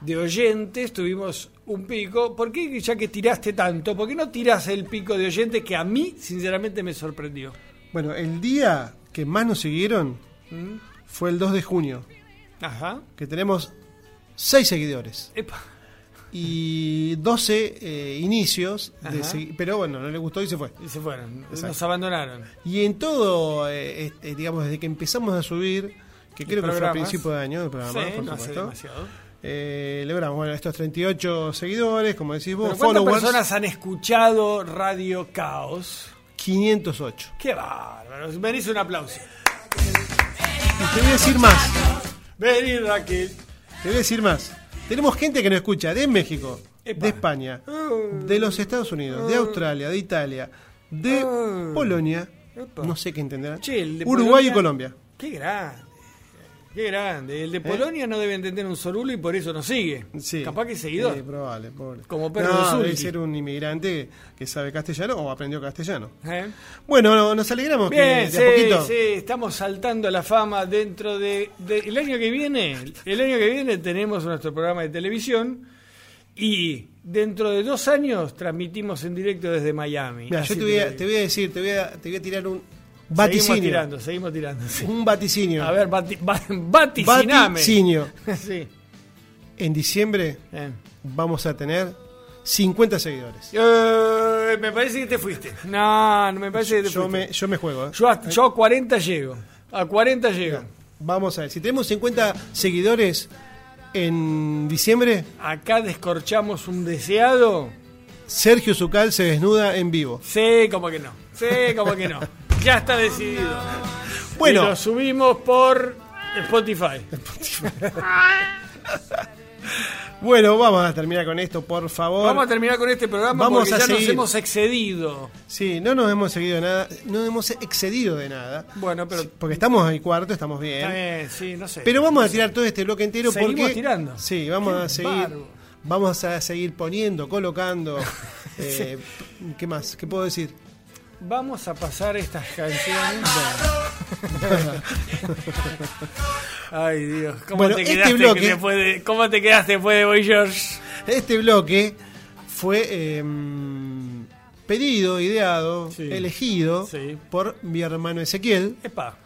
De oyentes tuvimos un pico. ¿Por qué ya que tiraste tanto? ¿Por qué no tiras el pico de oyentes que a mí, sinceramente, me sorprendió? Bueno, el día que más nos siguieron ¿Mm? fue el 2 de junio, Ajá. que tenemos 6 seguidores. Epa. Y 12 eh, inicios, de pero bueno, no le gustó y se fue. Y se fueron, Exacto. nos abandonaron. Y en todo, eh, este, digamos, desde que empezamos a subir, que creo que fue a principio de año el programa, Sí, por no supuesto, demasiado. Eh, logramos, bueno, estos 38 seguidores, como decís vos, ¿Cuántas personas han escuchado Radio Caos? 508. ¡Qué bárbaro! Merece un aplauso. Y te voy a decir más, Vení, Raquel. te voy a decir más. Tenemos gente que nos escucha de México, Epa. de España, de los Estados Unidos, de Australia, de Italia, de Polonia, Epa. no sé qué entenderán, Che, el de Uruguay y Polonia- Colombia. ¡Qué grande! ¡Qué grande! ¿Eh? El de Polonia no debe entender un sorulo y por eso nos sigue. Sí. Capaz que es seguidor. Sí, probable, pobre. Como perro no, debe ser un inmigrante que sabe castellano o aprendió castellano. ¿Eh? Bueno, no, nos alegramos que Bien, a poquito. sí, sí, estamos saltando a la fama dentro de, de- el año que viene. El año que viene tenemos nuestro programa de televisión y dentro de dos años transmitimos en directo desde Miami. Mira, yo te voy, a, que te voy a decir, te voy a, te voy a tirar un Seguimos vaticinio. tirando, seguimos tirando. sí. Un vaticinio. A ver, vaticiname. Vaticinio. sí. En diciembre Eh. vamos a tener 50 seguidores. Eh, me parece que te fuiste. No, no me parece que te Yo fuiste. me, yo me juego. ¿eh? Yo, a, yo a 40 llego. A 40 llego. Vamos a ver, si tenemos 50 seguidores en diciembre, Acá descorchamos un deseado. Sergio Zucal se desnuda en vivo. Sí, como que no. Sí, como que no. Ya está decidido. Bueno. Y lo subimos por Spotify. Bueno, vamos a terminar con esto, por favor. Vamos a terminar con este programa Vamos porque a ya nos hemos excedido. Sí, no nos hemos de nada, no hemos excedido de nada. Bueno, pero. Porque estamos ahí cuarto, estamos bien. Sí, no sé. Pero vamos a tirar todo este bloque entero ¿Seguimos porque. tirando? Sí, vamos Qué a seguir. Vamos a seguir poniendo, colocando. eh, ¿Qué más? ¿Qué puedo decir? Vamos a pasar estas canciones. Ay, Dios. ¿Cómo, Bueno, te este quedaste bloque- después de- ¿Cómo te quedaste después de Boy George? Este bloque fue eh, pedido, ideado, Sí. elegido Sí. por mi hermano Ezequiel, Epa.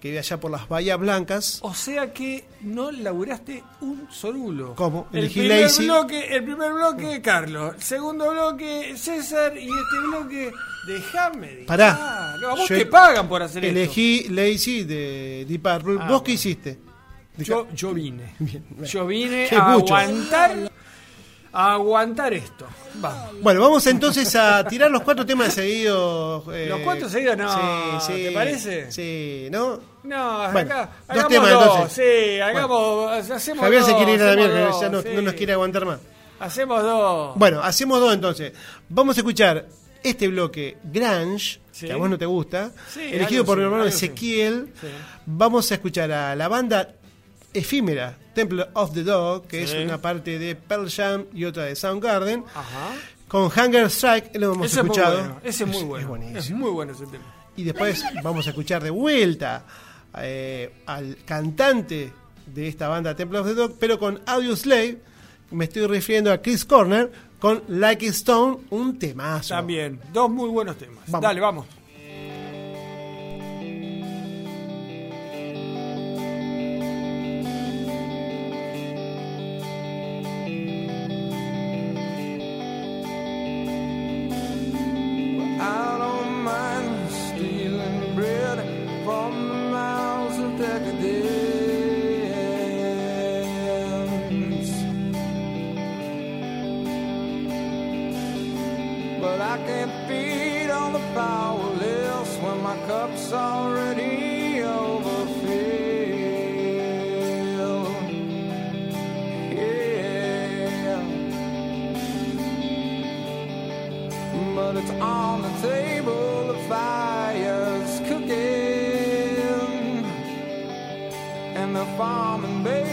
Que vive allá por las Bahías Blancas. O sea que no laburaste un sorulo. ¿Cómo? El Elegí primer, Lazy. bloque, el primer bloque, Carlos. El segundo bloque, César. Y este bloque, déjame. de- Pará. Ah, no, a vos te pagan por hacer esto. Elegí Lazy de Deep Purple. Ah, ¿Vos qué hiciste? Yo, yo vine. Bien. Yo vine Qué a mucho. aguantar. A aguantar esto. Vamos. Bueno, vamos entonces a tirar los cuatro temas seguidos. eh, ¿Los cuatro seguidos? No, Sí, sí, ¿te parece? Sí, ¿no? No, Bueno, acá. dos temas, dos, entonces. Sí, hagamos. Hacemos Javier se quiere ir a la mierda, dos, ya no, sí. no nos quiere aguantar más. Hacemos dos. Bueno, hacemos dos entonces. Vamos a escuchar este bloque Grange, Sí. que a vos no te gusta, Sí, elegido por mi hermano. Ezequiel. Vamos a escuchar a la banda efímera Temple of the Dog, que Sí. es una parte de Pearl Jam y otra de Soundgarden, Ajá. con Hunger Strike, lo hemos Ese escuchado. es muy bueno. Ese es muy bueno. buenísimo. Es muy bueno ese tema. Y después vamos a escuchar de vuelta eh, al cantante de esta banda Temple of the Dog, pero con Audio Slave. Me estoy refiriendo a Chris Corner con Like Stone, un temazo. También. Dos muy buenos temas. Vamos. Dale, vamos. But I can't feed on the powerless when my cup's already overfilled. Yeah. But it's on the table, the fire's cooking, and the farming babies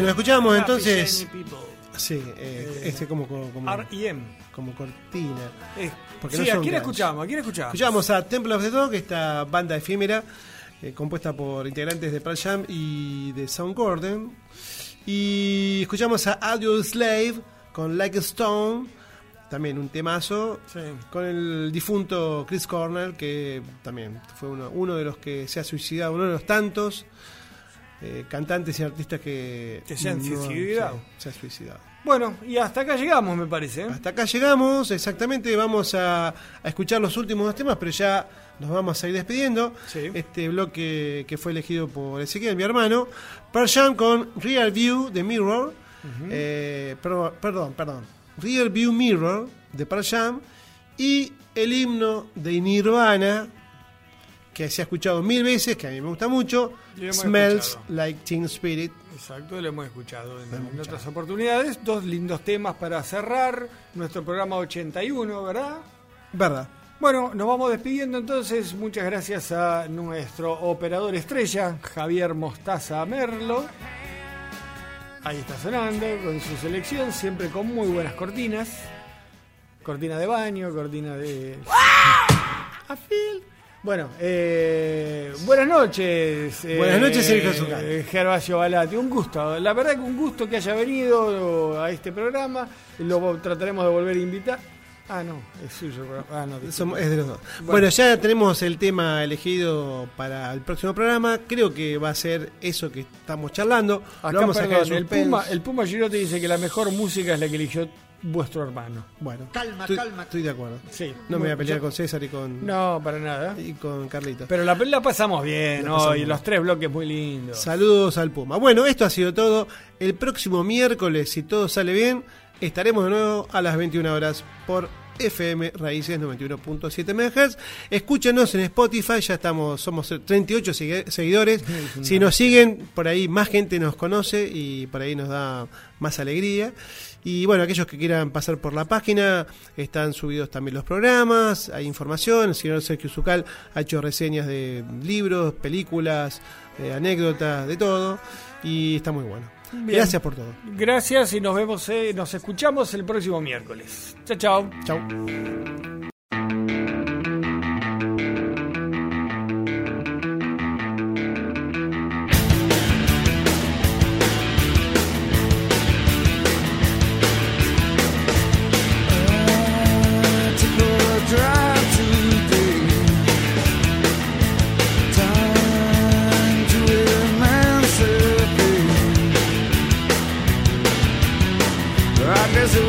Bueno, escuchamos Happy entonces. Sí, eh, este como, como, R.E.M.. como cortina. Eh, Porque sí, no ¿a quién escuchamos? ¿A quién escuchamos? Escuchamos a Temple of the Dog, esta banda efímera eh, compuesta por integrantes de Pearl Jam y de Soundgarden. Y escuchamos a Audio Slave con Like a Stone, también un temazo, Sí. con el difunto Chris Cornell, que también fue uno, uno de los que se ha suicidado, uno de los tantos eh, cantantes y artistas que, Que se han no- suicidado. se. Bueno, y hasta acá llegamos, me parece. ¿eh? Hasta acá llegamos, exactamente, vamos a, a escuchar los últimos dos temas, pero ya nos vamos a ir despidiendo. Sí. Este bloque que fue elegido por Ezequiel, mi hermano. Pearl Jam con Real View de Mirror. eh, perdón, perdón, perdón. Real View Mirror de Pearl Jam. Y el himno de Nirvana, que se ha escuchado mil veces, que a mí me gusta mucho. Smells escuchado. Like Teen Spirit. Exacto, lo hemos escuchado en, Lo hemos en otras oportunidades. Dos lindos temas para cerrar nuestro programa 81, ¿verdad? ¿Verdad? Bueno, nos vamos despidiendo entonces. Muchas gracias a nuestro operador estrella, Javier Mostaza Merlo. Ahí está sonando con su selección, siempre con muy buenas cortinas. Cortina de baño, cortina de... A Phil. Bueno, eh, buenas noches. eh, Buenas noches, Sergio eh, Gervasio Balati. Un gusto. La verdad que un gusto que haya venido a este programa. Lo trataremos de volver a invitar. Ah, no, es suyo. Ah, no. Somos- es de los dos. Bueno. Bueno. ya tenemos el tema elegido para el próximo programa. Creo que va a ser eso que estamos charlando. Acá, Lo vamos a perdón, el Puma, el Puma Girote dice que la mejor música es la que eligió vuestro hermano. Bueno, Calma, estoy, calma. estoy de acuerdo. Sí. No me voy a pelear Yo- con César y con, No, para nada. y con Carlitos. Pero la, la pasamos bien, La ¿no? pasamos Y bien. los tres bloques muy lindos. Saludos al Puma. Bueno, esto ha sido todo. El próximo miércoles, si todo sale bien, estaremos de nuevo a las 21 horas por FM Raíces 91.7 MHz. Escúchenos en Spotify, ya estamos, somos 38 sigue- seguidores. Si nos siguen, por ahí más gente nos conoce y por ahí nos da más alegría. Y bueno, aquellos que quieran pasar por la página, están subidos también los programas, hay información. El señor Sergio Zucal ha hecho reseñas de libros, películas, eh, anécdotas, de todo. Y está muy bueno. Bien. Gracias por todo. Gracias y nos vemos, eh, nos escuchamos el próximo miércoles. Chao, chao. Chau.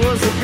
Was the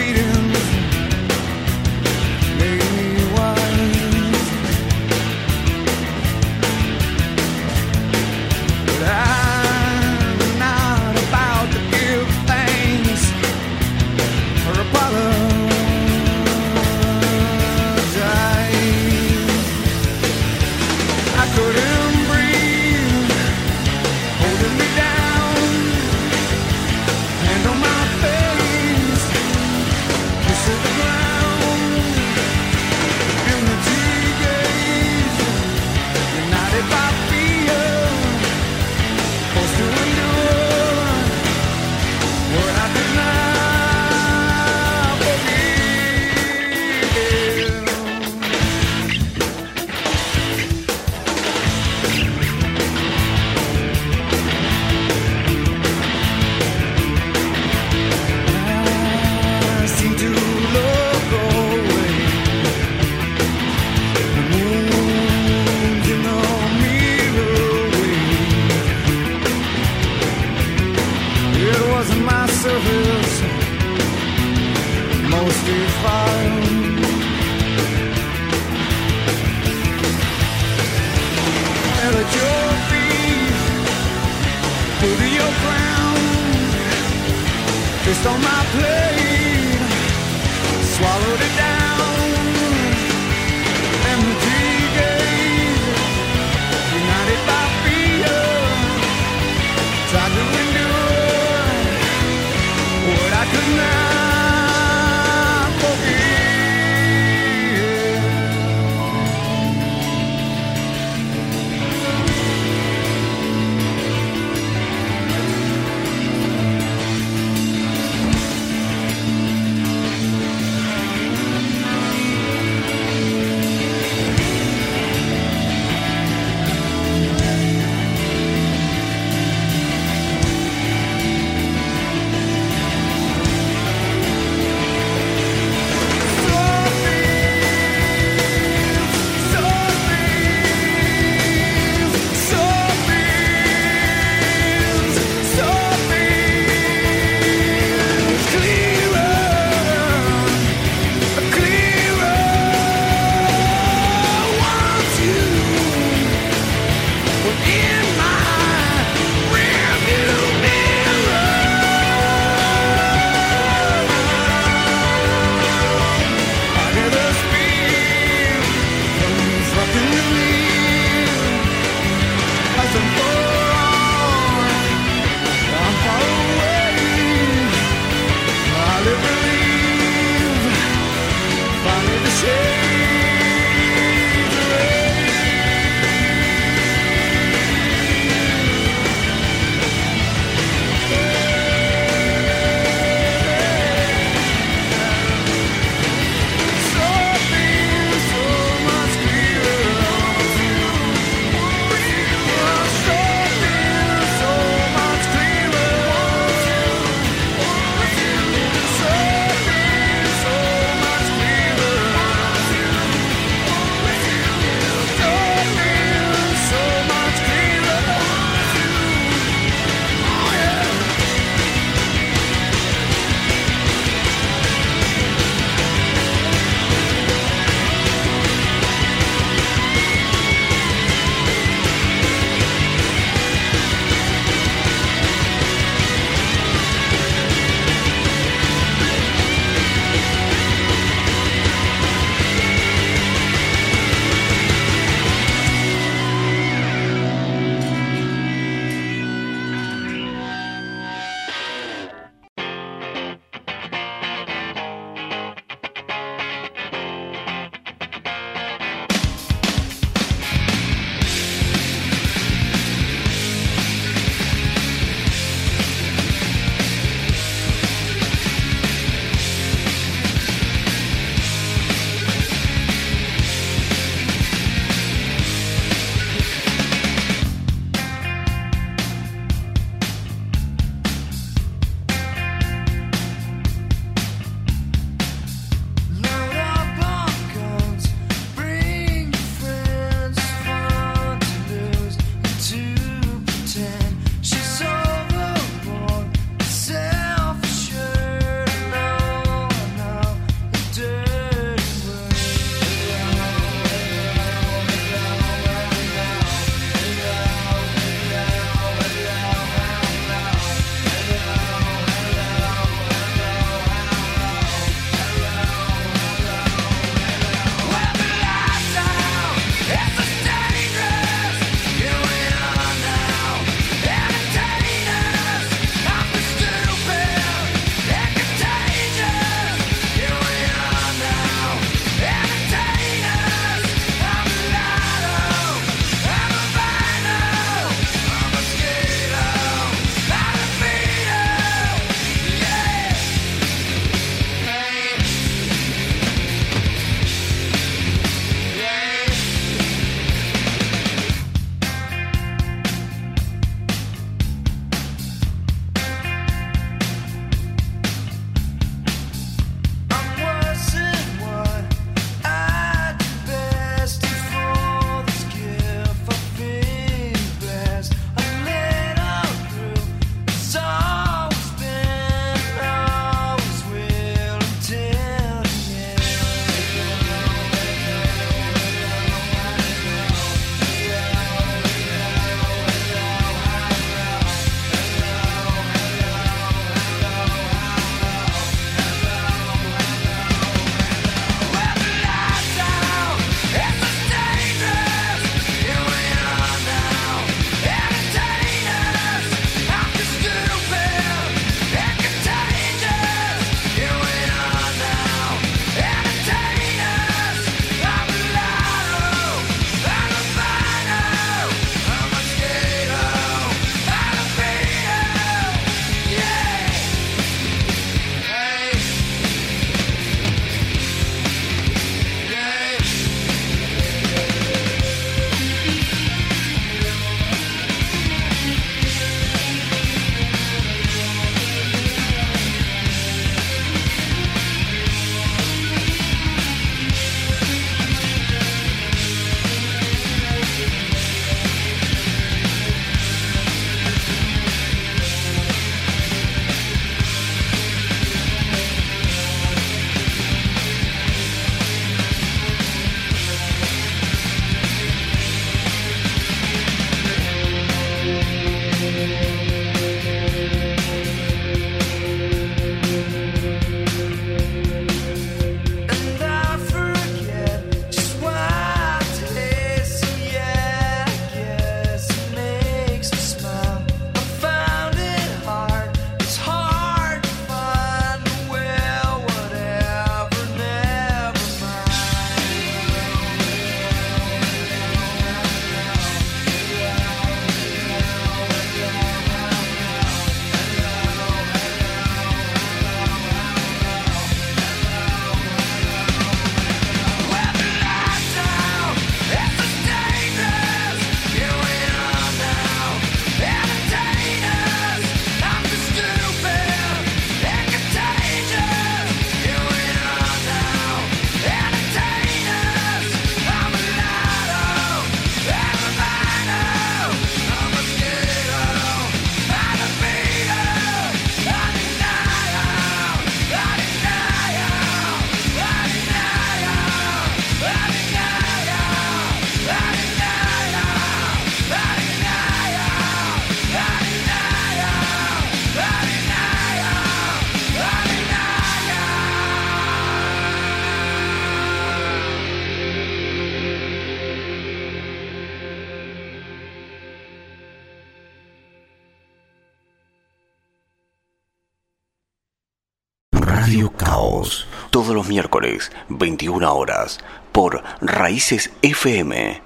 miércoles, 21 horas, por Raíces FM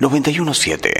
917.